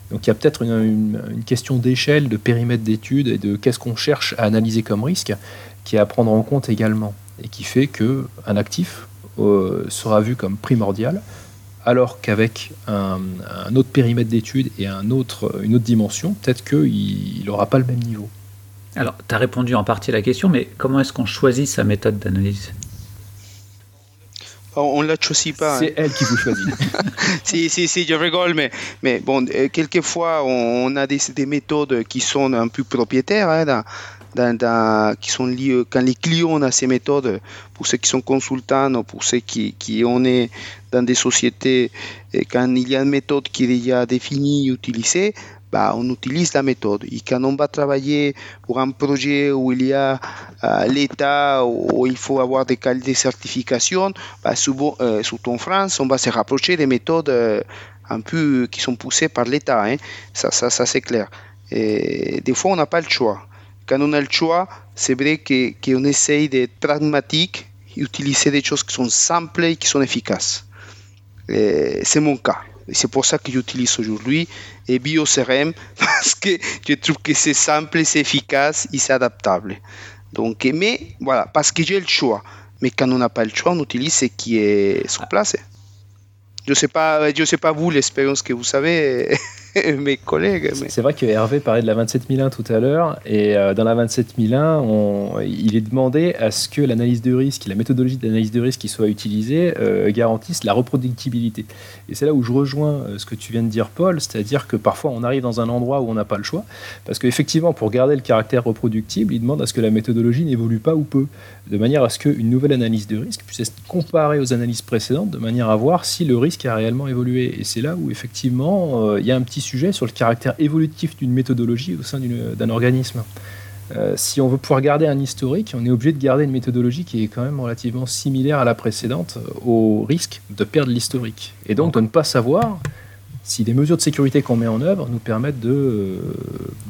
Donc il y a peut-être une, question d'échelle, de périmètre d'étude et de qu'est-ce qu'on cherche à analyser comme risque qui est à prendre en compte également et qui fait qu'un actif sera vu comme primordial alors qu'avec un, autre périmètre d'étude et un autre, une autre dimension, peut-être qu'il n'aura pas le même niveau. Alors, tu as répondu en partie à la question, mais comment est-ce qu'on choisit sa méthode d'analyse? On ne la choisit pas. C'est elle qui vous choisit. si, si, si, je rigole, mais, mais bon, euh, quelquefois, on a des, méthodes qui sont un peu propriétaires, hein, qui sont liées, quand les clients ont ces méthodes, pour ceux qui sont consultants, pour ceux qui, qui on est dans des sociétés, quand il y a une méthode qui est déjà définie, utilisée, bah, on utilise la méthode. Et quand on va travailler pour un projet où il y a euh, l'État, où il faut avoir des qualités de certification, bah, souvent, euh, surtout en France, on va se rapprocher des méthodes euh, qui sont poussées par l'État. Hein. Ça, c'est clair. Des fois, on n'a pas le choix. Quand on a le choix, c'est vrai qu'on essaye d'être pragmatique et utiliser des choses qui sont simples et qui sont efficaces. C'est mon cas. C'est pour ça que j'utilise aujourd'hui et BioCRM parce que je trouve que c'est simple, c'est efficace et c'est adaptable. Donc, mais voilà, parce que j'ai le choix. Mais quand on n'a pas le choix, on utilise ce qui est sur place. Je ne sais, pas, je sais pas vous l'expérience que vous savez. collègues. C'est vrai que Hervé parlait de la 27001 tout à l'heure, et euh, dans la 27001, on, il est demandé à ce que l'analyse de risque, la méthodologie d'analyse de risque qui soit utilisée euh, garantisse la reproductibilité. Et c'est là où je rejoins euh, ce que tu viens de dire, Paul, c'est-à-dire que parfois on arrive dans un endroit où on n'a pas le choix, parce qu'effectivement, pour garder le caractère reproductible, il demande à ce que la méthodologie n'évolue pas ou peu, de manière à ce qu'une nouvelle analyse de risque puisse être comparée aux analyses précédentes, de manière à voir si le risque a réellement évolué. Et c'est là où effectivement il y a un petit sujet sur le caractère évolutif d'une méthodologie au sein d'un organisme. Euh, si on veut pouvoir garder un historique, on est obligé de garder une méthodologie qui est quand même relativement similaire à la précédente, euh, au risque de perdre l'historique. Et donc de ne pas savoir si les mesures de sécurité qu'on met en œuvre nous permettent euh,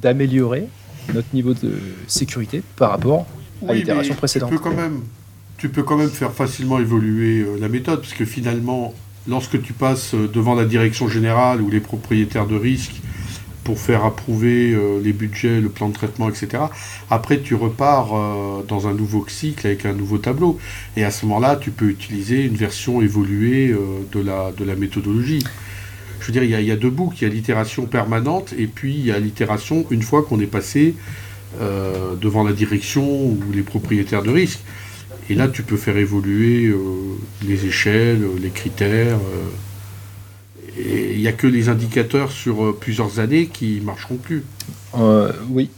d'améliorer notre niveau de sécurité par rapport à l'itération précédente. Tu peux, quand même, tu peux quand même faire facilement évoluer la méthode, parce que finalement, lorsque tu passes euh, devant la direction générale ou les propriétaires de risque pour faire approuver euh, les budgets, le plan de traitement, etc. Après, tu repars euh, dans un nouveau cycle avec un nouveau tableau. Et à ce moment-là, tu peux utiliser une version évoluée de, la, méthodologie. Je veux dire, il y a, il deux boucles. Il y a l'itération permanente et puis il y a l'itération une fois qu'on est passé devant la direction ou les propriétaires de risque. Et là, tu peux faire évoluer les échelles, les critères. et il n'y a que les indicateurs sur plusieurs années qui marcheront plus. oui,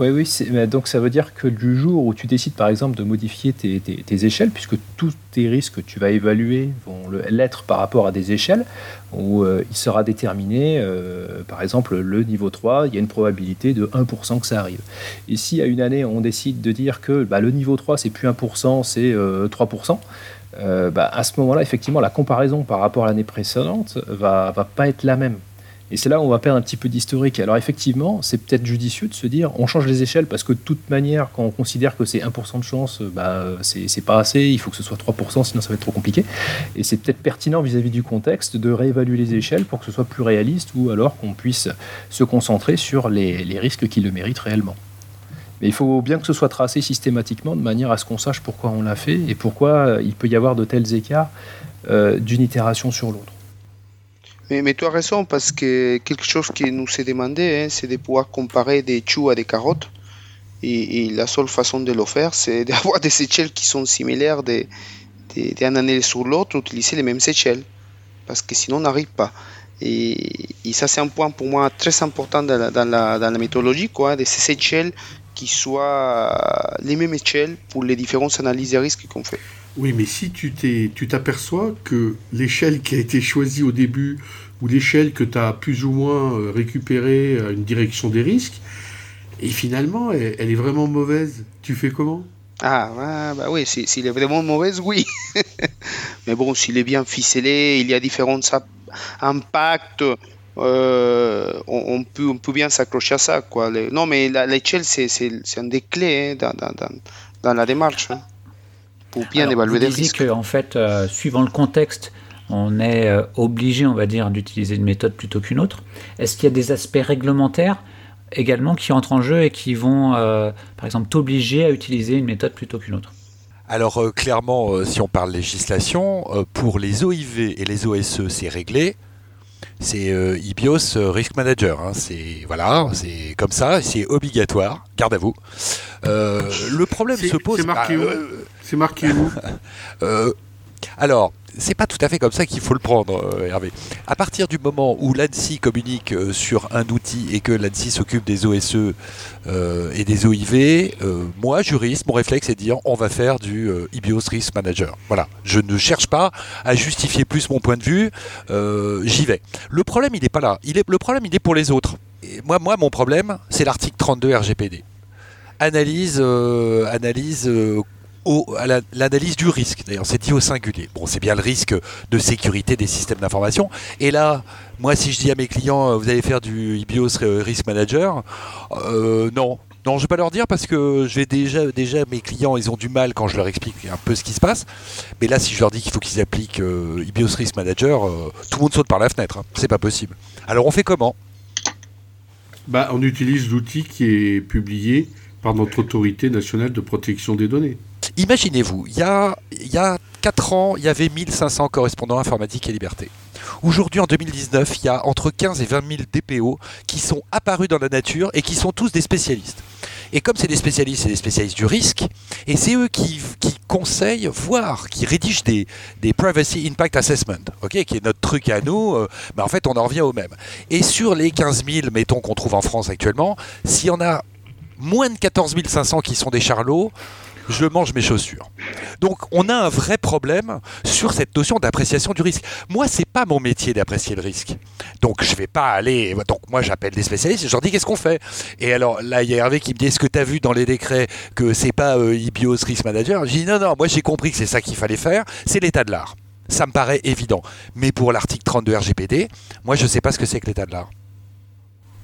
oui, oui, donc ça veut dire que du jour où tu décides par exemple de modifier tes, échelles, puisque tous tes risques que tu vas évaluer vont l'être par rapport à des échelles, où euh, il sera déterminé, euh, par exemple le niveau 3, il y a une probabilité de 1% que ça arrive. Et si à une année on décide de dire que bah, le niveau 3 c'est plus 1%, c'est 3%, euh, bah, à ce moment-là, effectivement, la comparaison par rapport à l'année précédente va, va pas être la même. Et c'est là où on va perdre un petit peu d'historique. Alors effectivement, c'est peut-être judicieux de se dire, on change les échelles parce que de toute manière, quand on considère que c'est 1% de chance, bah, c'est pas assez, il faut que ce soit 3%, sinon ça va être trop compliqué. Et c'est peut-être pertinent vis-à-vis du contexte de réévaluer les échelles pour que ce soit plus réaliste ou alors qu'on puisse se concentrer sur les, risques qui le méritent réellement. Mais il faut bien que ce soit tracé systématiquement de manière à ce qu'on sache pourquoi on l'a fait et pourquoi il peut y avoir de tels écarts euh, d'une itération sur l'autre. Mais, tu as raison, parce que quelque chose qui nous s'est demandé, hein, c'est de pouvoir comparer des choux à des carottes. Et, la seule façon de le faire, c'est d'avoir des échelles qui sont similaires d'une de, année sur l'autre, utiliser les mêmes échelles. Parce que sinon, on n'arrive pas. Et, ça, c'est un point pour moi très important dans la, dans méthodologie, quoi, de ces échelles qui soient les mêmes échelles pour les différentes analyses de risques qu'on fait. Oui, mais si tu t'aperçois que l'échelle qui a été choisie au début, ou l'échelle que tu as plus ou moins euh, récupérée à une direction des risques, et finalement, elle, est vraiment mauvaise, tu fais comment? Ah, bah oui, s'il est vraiment mauvaise, oui. mais bon, s'il est bien ficelé, il y a différents impacts, euh, on, peut, bien s'accrocher à ça. Quoi. non, mais l'échelle, c'est un des clés hein, dans, la démarche. Hein pour bien évaluer les risques. en fait, euh, suivant le contexte, on est euh, obligé, on va dire, d'utiliser une méthode plutôt qu'une autre. Est-ce qu'il y a des aspects réglementaires également qui entrent en jeu et qui vont, euh, par exemple, t'obliger à utiliser une méthode plutôt qu'une autre? Alors clairement, si on parle législation, pour les OIV et les OSE, c'est réglé c'est IBIOS Risk Manager. Hein. C'est voilà, c'est comme ça, c'est obligatoire. Garde à vous. le problème se pose. C'est marqué, bah, c'est marqué où euh, Alors, c'est pas tout à fait comme ça qu'il faut le prendre, euh, Hervé. À partir du moment où l'ANSI communique euh, sur un outil et que l'ANSI s'occupe des OSE et des OIV, moi, juriste, mon réflexe est de dire on va faire du IBIOS Risk Manager. Voilà. Je ne cherche pas à justifier plus mon point de vue, j'y vais. Le problème, il n'est pas là. Le problème, il est pour les autres. moi, moi, mon problème, c'est l'article 32 RGPD. Analyse, analyse à l'analyse du risque. D'ailleurs, c'est dit au singulier. Bon, c'est bien le risque de sécurité des systèmes d'information. Et là, moi, si je dis à mes clients, euh, vous allez faire du IBIOS Risk Manager, euh, non. Non, je vais pas leur dire parce que déjà, déjà mes clients, ils ont du mal quand je leur explique un peu ce qui se passe. Mais là, si je leur dis qu'il faut qu'ils appliquent euh, IBIOS Risk Manager, tout le monde saute par la fenêtre. Hein. C'est pas possible. Alors, on fait comment? Bah, on utilise l'outil qui est publié par notre autorité nationale de protection des données. Imaginez-vous, il y a, il y a 4 ans, il y avait 1500 correspondants informatique et liberté. Aujourd'hui, en 2019, il y a entre 15 et 20 000 DPO qui sont apparus dans la nature et qui sont tous des spécialistes. Et comme c'est des spécialistes, c'est des spécialistes du risque, et c'est eux qui, conseillent, voire qui rédigent des, Privacy Impact Assessment, ok, qui est notre truc à nous, euh, bah, en fait on en revient au même. Et sur les 15 000, mettons, qu'on trouve en France actuellement, s'il y en a moins de 14 500 qui sont des charlots, je mange mes chaussures. Donc on a un vrai problème sur cette notion d'appréciation du risque. Moi, c'est pas mon métier d'apprécier le risque. Donc je vais pas aller. Donc moi, j'appelle des spécialistes et je leur dis qu'est-ce qu'on fait? Et alors là, il y a Hervé qui me dit est-ce que tu as vu dans les décrets que c'est pas euh, IBIOS Risk Manager? Je dis non, non, moi j'ai compris que c'est ça qu'il fallait faire. C'est l'état de l'art. Ça me paraît évident. Mais pour l'article 32 RGPD, moi je sais pas ce que c'est que l'état de l'art.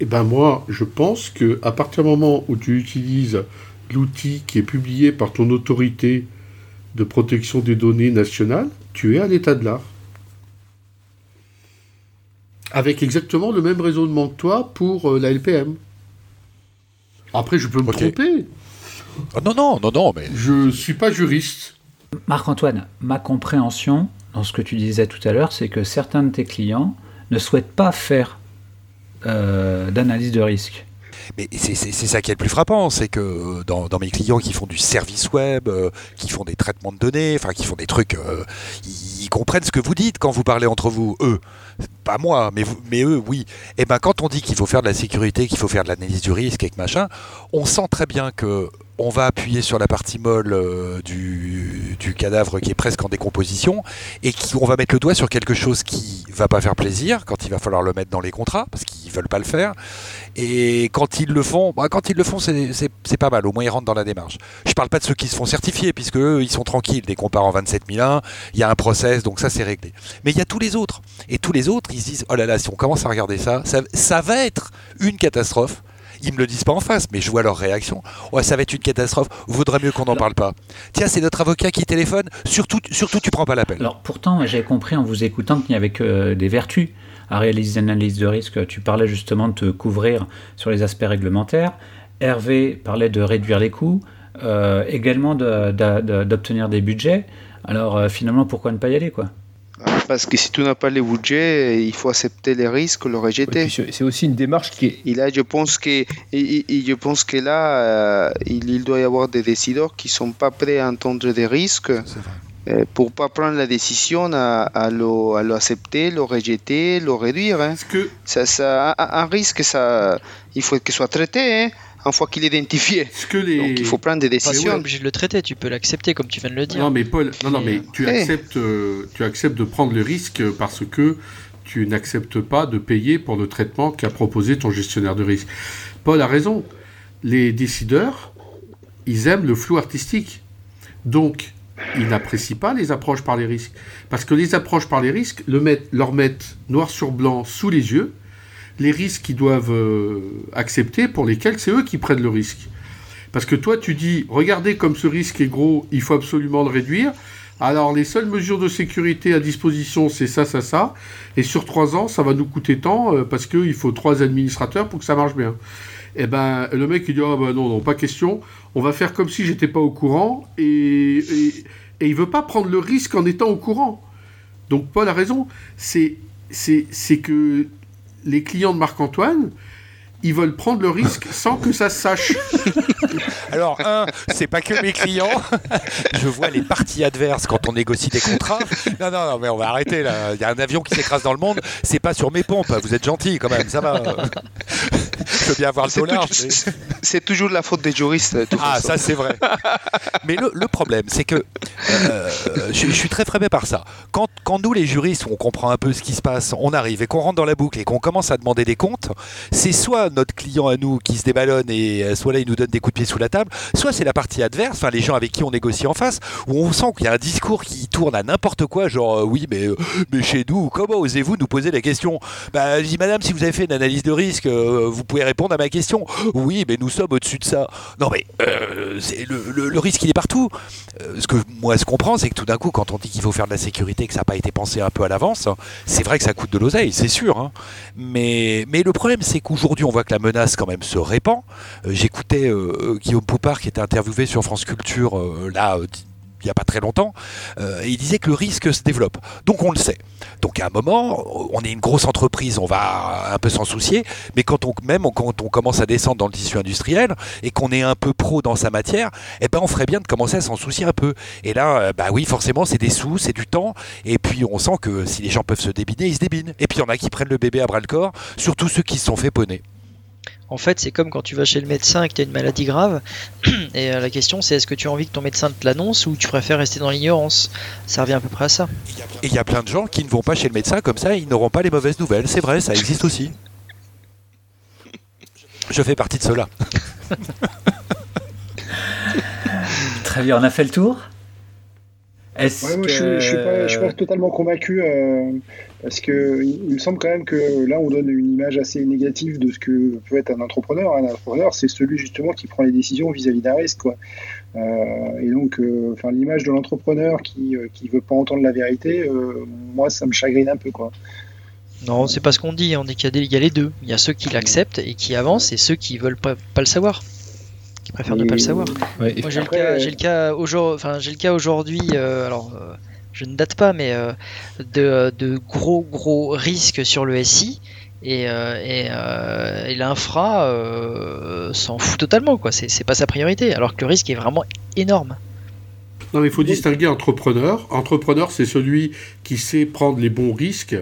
Eh ben moi, je pense que partir du moment où tu utilises l'outil qui est publié par ton autorité de protection des données nationales, tu es à l'état de l'art. Avec exactement le même raisonnement que toi pour euh, la LPM. Après, je peux me tromper. Ah, non, non, non, non, mais. Je ne suis pas juriste. Marc-Antoine, ma compréhension dans ce que tu disais tout à l'heure, c'est que certains de tes clients ne souhaitent pas faire euh, d'analyse de risque. Mais c'est ça qui est le plus frappant, c'est que euh, dans, mes clients qui font du service web, euh, qui font des traitements de données, enfin qui font des trucs, euh, ils, comprennent ce que vous dites quand vous parlez entre vous, eux. Pas moi, mais, eux, oui. Et eh ben quand on dit qu'il faut faire de la sécurité, qu'il faut faire de l'analyse du risque et que machin, on sent très bien que on va appuyer sur la partie molle euh, du, cadavre qui est presque en décomposition et qui, on va mettre le doigt sur quelque chose qui va pas faire plaisir quand il va falloir le mettre dans les contrats parce qu'ils veulent pas le faire. Et quand ils le font, bah, c'est pas mal. Au moins ils rentrent dans la démarche. Je parle pas de ceux qui se font certifier puisque ils sont tranquilles. Dès qu'on part en 27001, il y a un process, donc ça c'est réglé. Mais il y a tous les autres. Et tous les autres, ils se disent oh là là, si on commence à regarder ça, ça va être une catastrophe ils me le disent pas en face, mais je vois leur réaction. Ouais, ça va être une catastrophe. Vaudrait mieux qu'on n'en parle pas. Tiens, c'est notre avocat qui téléphone. Surtout, surtout, tu prends pas l'appel. Alors pourtant, j'ai compris en vous écoutant qu'il n'y avait que des vertus à réaliser une analyse de risque. Tu parlais justement de te couvrir sur les aspects réglementaires. Hervé parlait de réduire les coûts, euh, également d'obtenir des budgets. Alors euh, finalement, pourquoi ne pas y aller quoi? Parce que si tu n'as pas le budget, il faut accepter les risques, le rejeter. c'est aussi une démarche qui est. Et là, je pense que, je pense que là, euh, il, doit y avoir des décideurs qui ne sont pas prêts à entendre des risques. Euh, pour pas prendre la décision à, à l'accepter, le, le, rejeter, le réduire. Hein. Que... Ça, ça, un risque, ça, il faut qu'il soit traité. Hein une fois qu'il est identifié. Que les... Donc il faut prendre des décisions. Tu obligé de le traiter, tu peux l'accepter comme tu viens de le dire. Non mais Paul, non, non mais tu, eh. acceptes, euh, tu acceptes de prendre le risque parce que tu n'acceptes pas de payer pour le traitement qu'a proposé ton gestionnaire de risque. Paul a raison. Les décideurs, ils aiment le flou artistique. Donc, ils n'apprécient pas les approches par les risques. Parce que les approches par les risques le mettent, leur mettent noir sur blanc sous les yeux les risques qu'ils doivent euh, accepter pour lesquels c'est eux qui prennent le risque. Parce que toi, tu dis, regardez comme ce risque est gros, il faut absolument le réduire. Alors, les seules mesures de sécurité à disposition, c'est ça, ça, ça. Et sur trois ans, ça va nous coûter tant, euh, parce qu'il faut trois administrateurs pour que ça marche bien. Et eh ben, le mec, il dit, ah ben non, non, pas question. On va faire comme si j'étais pas au courant. Et, et, et il veut pas prendre le risque en étant au courant. Donc, Paul a raison. C'est que les clients de Marc-Antoine, ils veulent prendre le risque sans que ça se sache. Alors, un, c'est pas que mes clients. Je vois les parties adverses quand on négocie des contrats. Non, non, non, mais on va arrêter là. Il y a un avion qui s'écrase dans le monde. C'est pas sur mes pompes. Vous êtes gentil quand même, ça va. Je veux bien avoir le dollar. C'est toujours la faute des juristes. Ah, ça, c'est vrai. Mais le, problème, c'est que euh, je, suis très frappé par ça. Quand, quand nous, les juristes, on comprend un peu ce qui se passe, on arrive et qu'on rentre dans la boucle et qu'on commence à demander des comptes, c'est soit notre client à nous qui se déballonne et euh, soit là il nous donne des coups de pied sous la table, soit c'est la partie adverse, enfin les gens avec qui on négocie en face, où on sent qu'il y a un discours qui tourne à n'importe quoi, genre euh, oui mais, euh, mais chez nous, comment osez-vous nous poser la question? Bah je dis madame si vous avez fait une analyse de risque, vous pouvez répondre à ma question. Oui mais nous sommes au-dessus de ça. Non mais c'est le, risque il est partout. ce que moi je comprends c'est que tout d'un coup quand on dit qu'il faut faire de la sécurité, que ça n'a pas été pensé un peu à l'avance, c'est vrai que ça coûte de l'oseille, c'est sûr. Hein. Mais, mais le problème c'est qu'aujourd'hui on voit que la menace quand même se répand. Euh, j'écoutais euh, euh, Guillaume Poupard qui était interviewé sur France Culture là il n'y a pas très longtemps, et il disait que le risque se développe. Donc on le sait. Donc à un moment, on est une grosse entreprise, on va un peu s'en soucier, mais quand on, même quand on commence à descendre dans le tissu industriel et qu'on est un peu pro dans sa matière, eh ben on ferait bien de commencer à s'en soucier un peu. Et là, bah oui, forcément, c'est des sous, c'est du temps, et puis on sent que si les gens peuvent se débiner, ils se débinent. Et puis il y en a qui prennent le bébé à bras le corps, surtout ceux qui se sont fait poney. En fait, c'est comme quand tu vas chez le médecin et que tu as une maladie grave. Et euh, la question, c'est est-ce que tu as envie que ton médecin te l'annonce ou tu préfères rester dans l'ignorance? Ça revient à peu près à ça. Et il y a plein de gens qui ne vont pas chez le médecin comme ça, ils n'auront pas les mauvaises nouvelles. C'est vrai, ça existe aussi. Je fais partie de cela. Très bien, on a fait le tour moi, je, ne suis, pas, totalement convaincu euh, parce que il, me semble quand même que là, on donne une image assez négative de ce que peut être un entrepreneur. Un entrepreneur, c'est celui justement qui prend les décisions vis-à-vis d'un risque. Quoi. Euh, et donc, euh, enfin, l'image de l'entrepreneur qui ne veut pas entendre la vérité, moi, ça me chagrine un peu. Quoi. Non, c'est pas ce qu'on dit. On dit qu'il y, a les deux. Il y a ceux qui l'acceptent et qui avancent, et ceux qui veulent pas, pas le savoir qui préfèrent ne pas le savoir. Moi, j'ai le, cas, j'ai le cas aujourd'hui, enfin, j'ai le cas aujourd'hui, euh, alors, euh, je ne date pas, mais euh, de, de, gros, gros risques sur le SI. Et, et, l'infra s'en fout totalement, quoi. C'est pas sa priorité, alors que le risque est vraiment énorme. Non, mais il faut distinguer entrepreneur. Entrepreneur, c'est celui qui sait prendre les bons risques.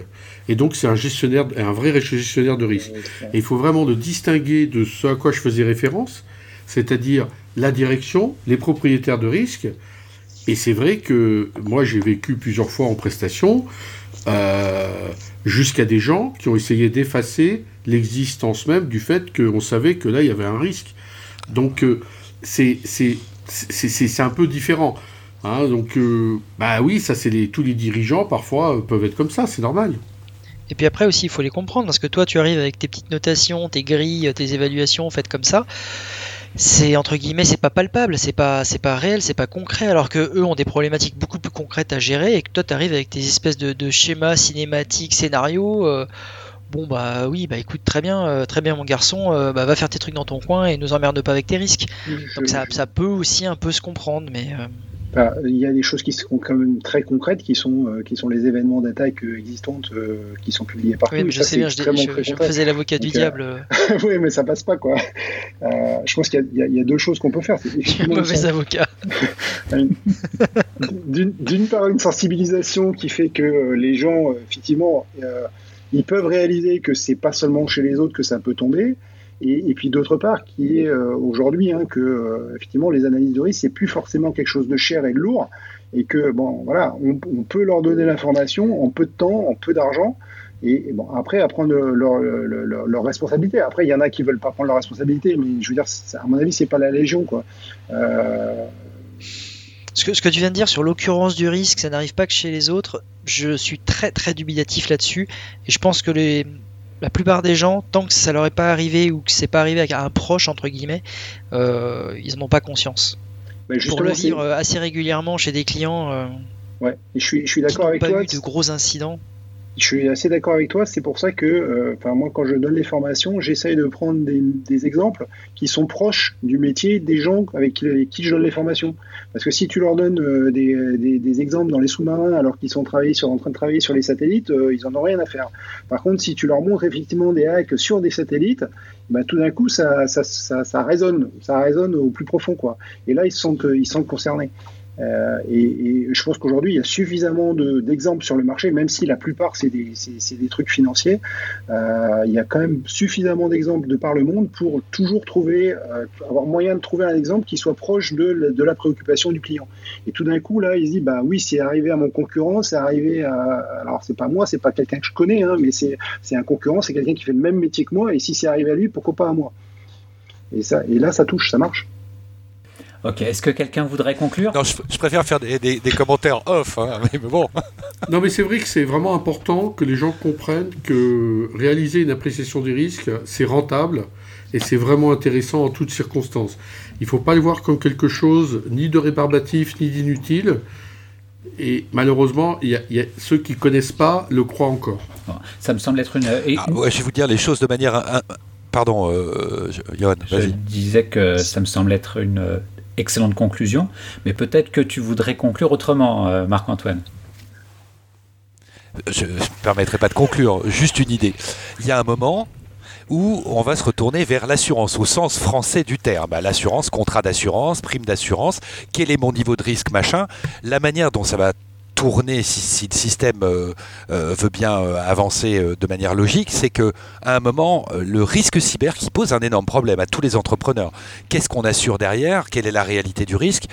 Et donc, c'est un gestionnaire, un vrai gestionnaire de risques. Et il faut vraiment le distinguer de ce à quoi je faisais référence, c'est-à-dire la direction, les propriétaires de risques. Et c'est vrai que moi, j'ai vécu plusieurs fois en prestation, euh, jusqu'à des gens qui ont essayé d'effacer l'existence même du fait qu'on savait que là, il y avait un risque. Donc, euh, c'est un peu différent. Hein, donc, euh, bah oui, ça c'est tous les dirigeants parfois euh, peuvent être comme ça, c'est normal. Et puis après aussi, il faut les comprendre parce que toi, tu arrives avec tes petites notations, tes grilles, tes évaluations faites comme ça. C'est entre guillemets, c'est pas palpable, c'est pas, c'est pas réel, c'est pas concret, alors que eux ont des problématiques beaucoup plus concrètes à gérer et que toi, tu arrives avec tes espèces de, schémas cinématiques, scénarios. Euh, bon bah oui, bah écoute, très bien, très bien mon garçon, bah, va faire tes trucs dans ton coin et nous emmerde pas avec tes risques. Donc ça, ça peut aussi un peu se comprendre, mais il y a des choses qui sont quand même très concrètes, qui sont, euh, qui sont les événements d'attaque euh, existantes euh, qui sont publiés partout. Oui, mais je sais bien, je, je, faisais l'avocat du diable. oui, mais ça passe pas, quoi. je pense qu'il y, y, a deux choses qu'on peut faire. un mauvais avocat. D'une part, une sensibilisation qui fait que les gens, effectivement, ils peuvent réaliser que c'est pas seulement chez les autres que ça peut tomber. Et, puis d'autre part, qui est euh, aujourd'hui hein, que euh, effectivement les analyses de risque c'est plus forcément quelque chose de cher et de lourd, et que bon voilà, on, peut leur donner l'information en peu de temps, en peu d'argent, et, bon après à prendre leur, leur, responsabilité. Après il y en a qui veulent pas prendre leur responsabilité, mais je veux dire à mon avis c'est pas la légion quoi. Euh, ce que, ce que, tu viens de dire sur l'occurrence du risque, ça n'arrive pas que chez les autres, je suis très très dubitatif là-dessus. Et je pense que les, la plupart des gens, tant que ça leur est pas arrivé ou que c'est pas arrivé à un proche entre guillemets, euh, ils n'en ont pas conscience. Pour le vivre assez régulièrement chez des clients. Euh, ouais, je suis, je suis d'accord avec pas toi. Eu de gros incidents. Je suis assez d'accord avec toi. C'est pour ça que, euh, enfin moi, quand je donne les formations, j'essaye de prendre des, exemples qui sont proches du métier des gens avec qui, je donne les formations. Parce que si tu leur donnes euh, des, exemples dans les sous-marins alors qu'ils sont en train de travailler sur les satellites, euh, ils en ont rien à faire. Par contre, si tu leur montres effectivement des hacks sur des satellites, bah, tout d'un coup, ça, résonne, ça résonne au plus profond, quoi. Et là, ils se sentent concernés. Euh, et, je pense qu'aujourd'hui, il y a suffisamment d'exemples sur le marché, même si la plupart, c'est des, trucs financiers. Euh, il y a quand même suffisamment d'exemples de par le monde pour toujours trouver, euh, avoir moyen de trouver un exemple qui soit proche de, de la préoccupation du client. Et tout d'un coup, là, il se dit, bah oui, c'est arrivé à mon concurrent, c'est arrivé à... Alors, c'est pas moi, c'est pas quelqu'un que je connais, hein, mais c'est un concurrent, c'est quelqu'un qui fait le même métier que moi, et si c'est arrivé à lui, pourquoi pas à moi? Et, ça, et là, ça touche, ça marche. Ok, est-ce que quelqu'un voudrait conclure? Non, je, préfère faire des, commentaires off, hein, mais bon. non, mais c'est vrai que c'est vraiment important que les gens comprennent que réaliser une appréciation des risques, c'est rentable et c'est vraiment intéressant en toutes circonstances. Il ne faut pas le voir comme quelque chose ni de rébarbatif ni d'inutile. Et malheureusement, il y, a ceux qui ne connaissent pas le croient encore. Ça me semble être une. Ah, je vais vous dire les choses de manière. Pardon, euh, Johan, Je disais que ça me semble être une excellente conclusion, mais peut-être que tu voudrais conclure autrement, euh, Marc-Antoine. Je ne me permettrai pas de conclure, juste une idée. Il y a un moment où on va se retourner vers l'assurance au sens français du terme. L'assurance, contrat d'assurance, prime d'assurance, quel est mon niveau de risque, machin. La manière dont ça va tourner si, le système euh, euh, veut bien euh, avancer de manière logique, c'est que à un moment, le risque cyber qui pose un énorme problème à tous les entrepreneurs. Qu'est-ce qu'on assure derrière? Quelle est la réalité du risque?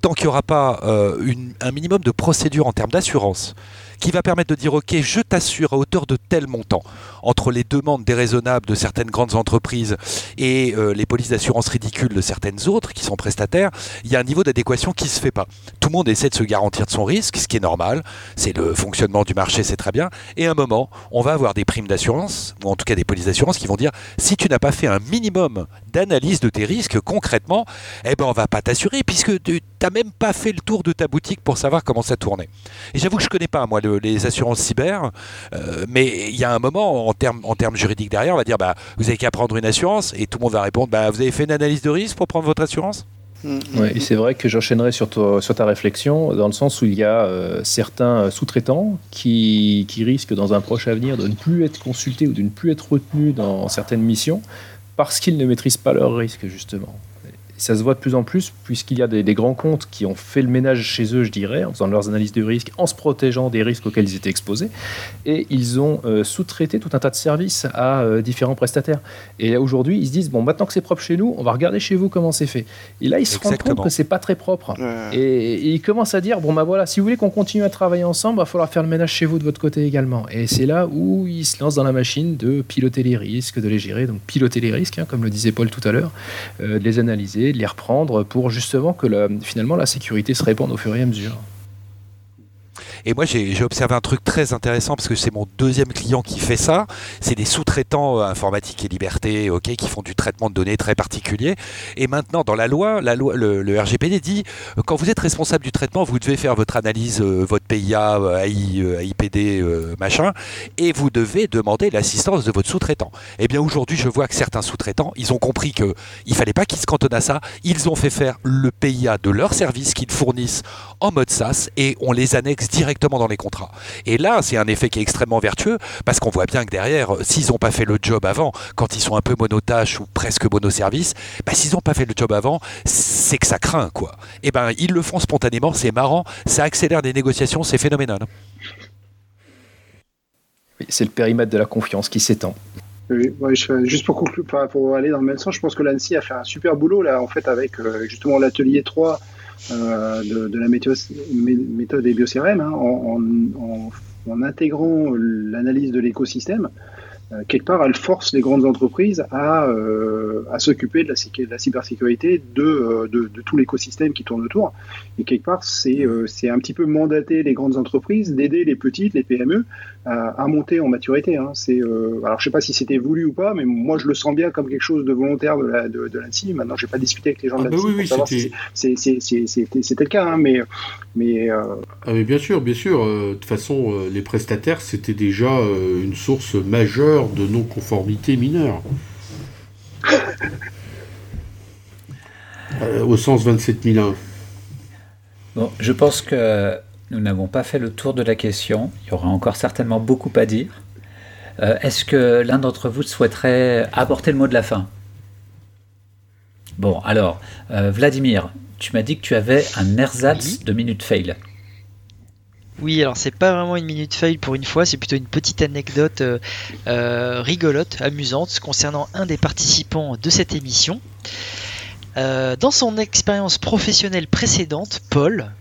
Tant qu'il n'y aura pas un minimum de procédure en termes d'assurance, qui va permettre de dire ok, je t'assure à hauteur de tel montant entre les demandes déraisonnables de certaines grandes entreprises et euh, les polices d'assurance ridicules de certaines autres qui sont prestataires, il y a un niveau d'adéquation qui ne se fait pas. Tout le monde essaie de se garantir de son risque, ce qui est normal, c'est le fonctionnement du marché, c'est très bien. Et à un moment, on va avoir des primes d'assurance, ou en tout cas des polices d'assurance qui vont dire si tu n'as pas fait un minimum d'analyse de tes risques concrètement, eh ben on va pas t'assurer puisque tu n'as même pas fait le tour de ta boutique pour savoir comment ça tournait. Et j'avoue que je connais pas moi les assurances cyber, euh, mais il y a un moment en termes en termes juridiques derrière, on va dire bah vous avez qu'à prendre une assurance et tout le monde va répondre bah vous avez fait une analyse de risque pour prendre votre assurance? Mm, mm, et c'est vrai que j'enchaînerai sur, sur ta réflexion, dans le sens où il y a certains sous-traitants qui, qui, risquent dans un proche avenir de ne plus être consultés ou de ne plus être retenus dans certaines missions parce qu'ils ne maîtrisent pas leurs risques, justement ça se voit de plus en plus, puisqu'il y a des, grands comptes qui ont fait le ménage chez eux, je dirais, en faisant leurs analyses de risque, en se protégeant des risques auxquels ils étaient exposés. Et ils ont euh, sous-traité tout un tas de services à euh, différents prestataires. Et aujourd'hui, ils se disent bon, maintenant que c'est propre chez nous, on va regarder chez vous comment c'est fait. Et là, ils se rendent compte que c'est pas très propre. Et, ils commencent à dire bon, bah voilà, si vous voulez qu'on continue à travailler ensemble, il va falloir faire le ménage chez vous de votre côté également. Et c'est là où ils se lancent dans la machine de piloter les risques, de les gérer. Donc, piloter les risques, hein, comme le disait Paul tout à l'heure, euh, de les analyser de les reprendre pour justement que finalement la sécurité se répande au fur et à mesure. Et moi, j'ai observé un truc très intéressant parce que c'est mon deuxième client qui fait ça. C'est des sous-traitants euh, informatique et liberté, ok, qui font du traitement de données très particulier. Et maintenant, dans la loi, la loi le, RGPD dit euh, quand vous êtes responsable du traitement, vous devez faire votre analyse, euh, votre PIA, AI, AIPD, machin, et vous devez demander l'assistance de votre sous-traitant. Eh bien, aujourd'hui, je vois que certains sous-traitants, ils ont compris que il fallait pas qu'ils se cantonnent à ça. Ils ont fait faire le PIA de leur service qu'ils fournissent en mode SaaS et on les annexe directement dans les contrats. Et là, c'est un effet qui est extrêmement vertueux parce qu'on voit bien que derrière, euh, s'ils n'ont pas fait le job avant, quand ils sont un peu monotaches ou presque monoservice, bah, s'ils n'ont pas fait le job avant, c'est que ça craint, quoi. Et eh ben, ils le font spontanément, c'est marrant, ça accélère des négociations, c'est phénoménal. c'est le périmètre de la confiance qui s'étend. juste pour conclure, pour aller dans le même sens, je pense que l'ANSI a fait un super boulot là, en fait, avec euh, justement l'atelier 3 euh, de, la méthode, des hein, en, intégrant l'analyse de l'écosystème. Euh, quelque part, elle force les grandes entreprises à, euh, s'occuper de la, cybersécurité de, de, tout l'écosystème qui tourne autour. Et quelque part, c'est un petit peu mandater les grandes entreprises d'aider les petites, les PME, à, monter en maturité. Hein. C'est, euh, alors je sais pas si c'était voulu ou pas, mais moi je le sens bien comme quelque chose de volontaire de, la, de, de l'ANSI. Maintenant, j'ai pas discuté avec les gens de ah, bah l'ANSI pour savoir si c'était le cas, hein, mais mais, euh... ah, mais bien sûr, bien sûr. Euh, de toute façon, euh, les prestataires c'était déjà une source majeure de non-conformité mineure. au sens 27001. Bon, je pense que nous n'avons pas fait le tour de la question. Il y aura encore certainement beaucoup à dire. Euh, est-ce que l'un d'entre vous souhaiterait apporter le mot de la fin? Bon, alors, euh, Vladimir, tu m'as dit que tu avais un ersatz de minute fail. Oui, alors c'est pas vraiment une minute fail pour une fois, c'est plutôt une petite anecdote euh, rigolote, amusante, concernant un des participants de cette émission. dans son expérience professionnelle précédente, Paul,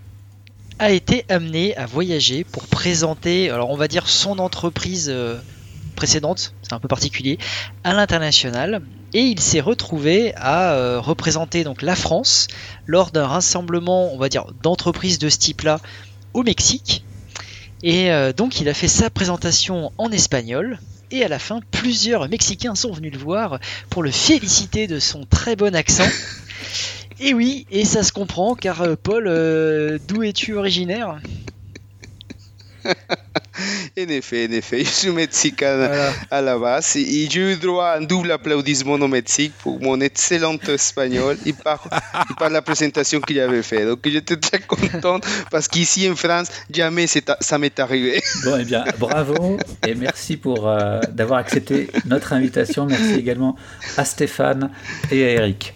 a été amené à voyager pour présenter, alors on va dire son entreprise euh, précédente, c'est un peu particulier, à l'international. Et il s'est retrouvé à euh, représenter donc la France lors d'un rassemblement, on va dire, d'entreprises de ce type-là au Mexique. Et euh, donc il a fait sa présentation en espagnol. Et à la fin, plusieurs Mexicains sont venus le voir pour le féliciter de son très bon accent. Et oui, et ça se comprend, car euh, Paul, euh, d'où es-tu originaire? En effet, en effet, je suis mexicain à la base et j'ai eu droit à un double applaudissement au Mexique pour mon excellent espagnol et par, par la présentation qu'il avait fait. Donc j'étais très content parce qu'ici en France, jamais ça m'est arrivé. Bon, eh bien, bravo et merci pour euh, d'avoir accepté notre invitation. Merci également à Stéphane et à Eric.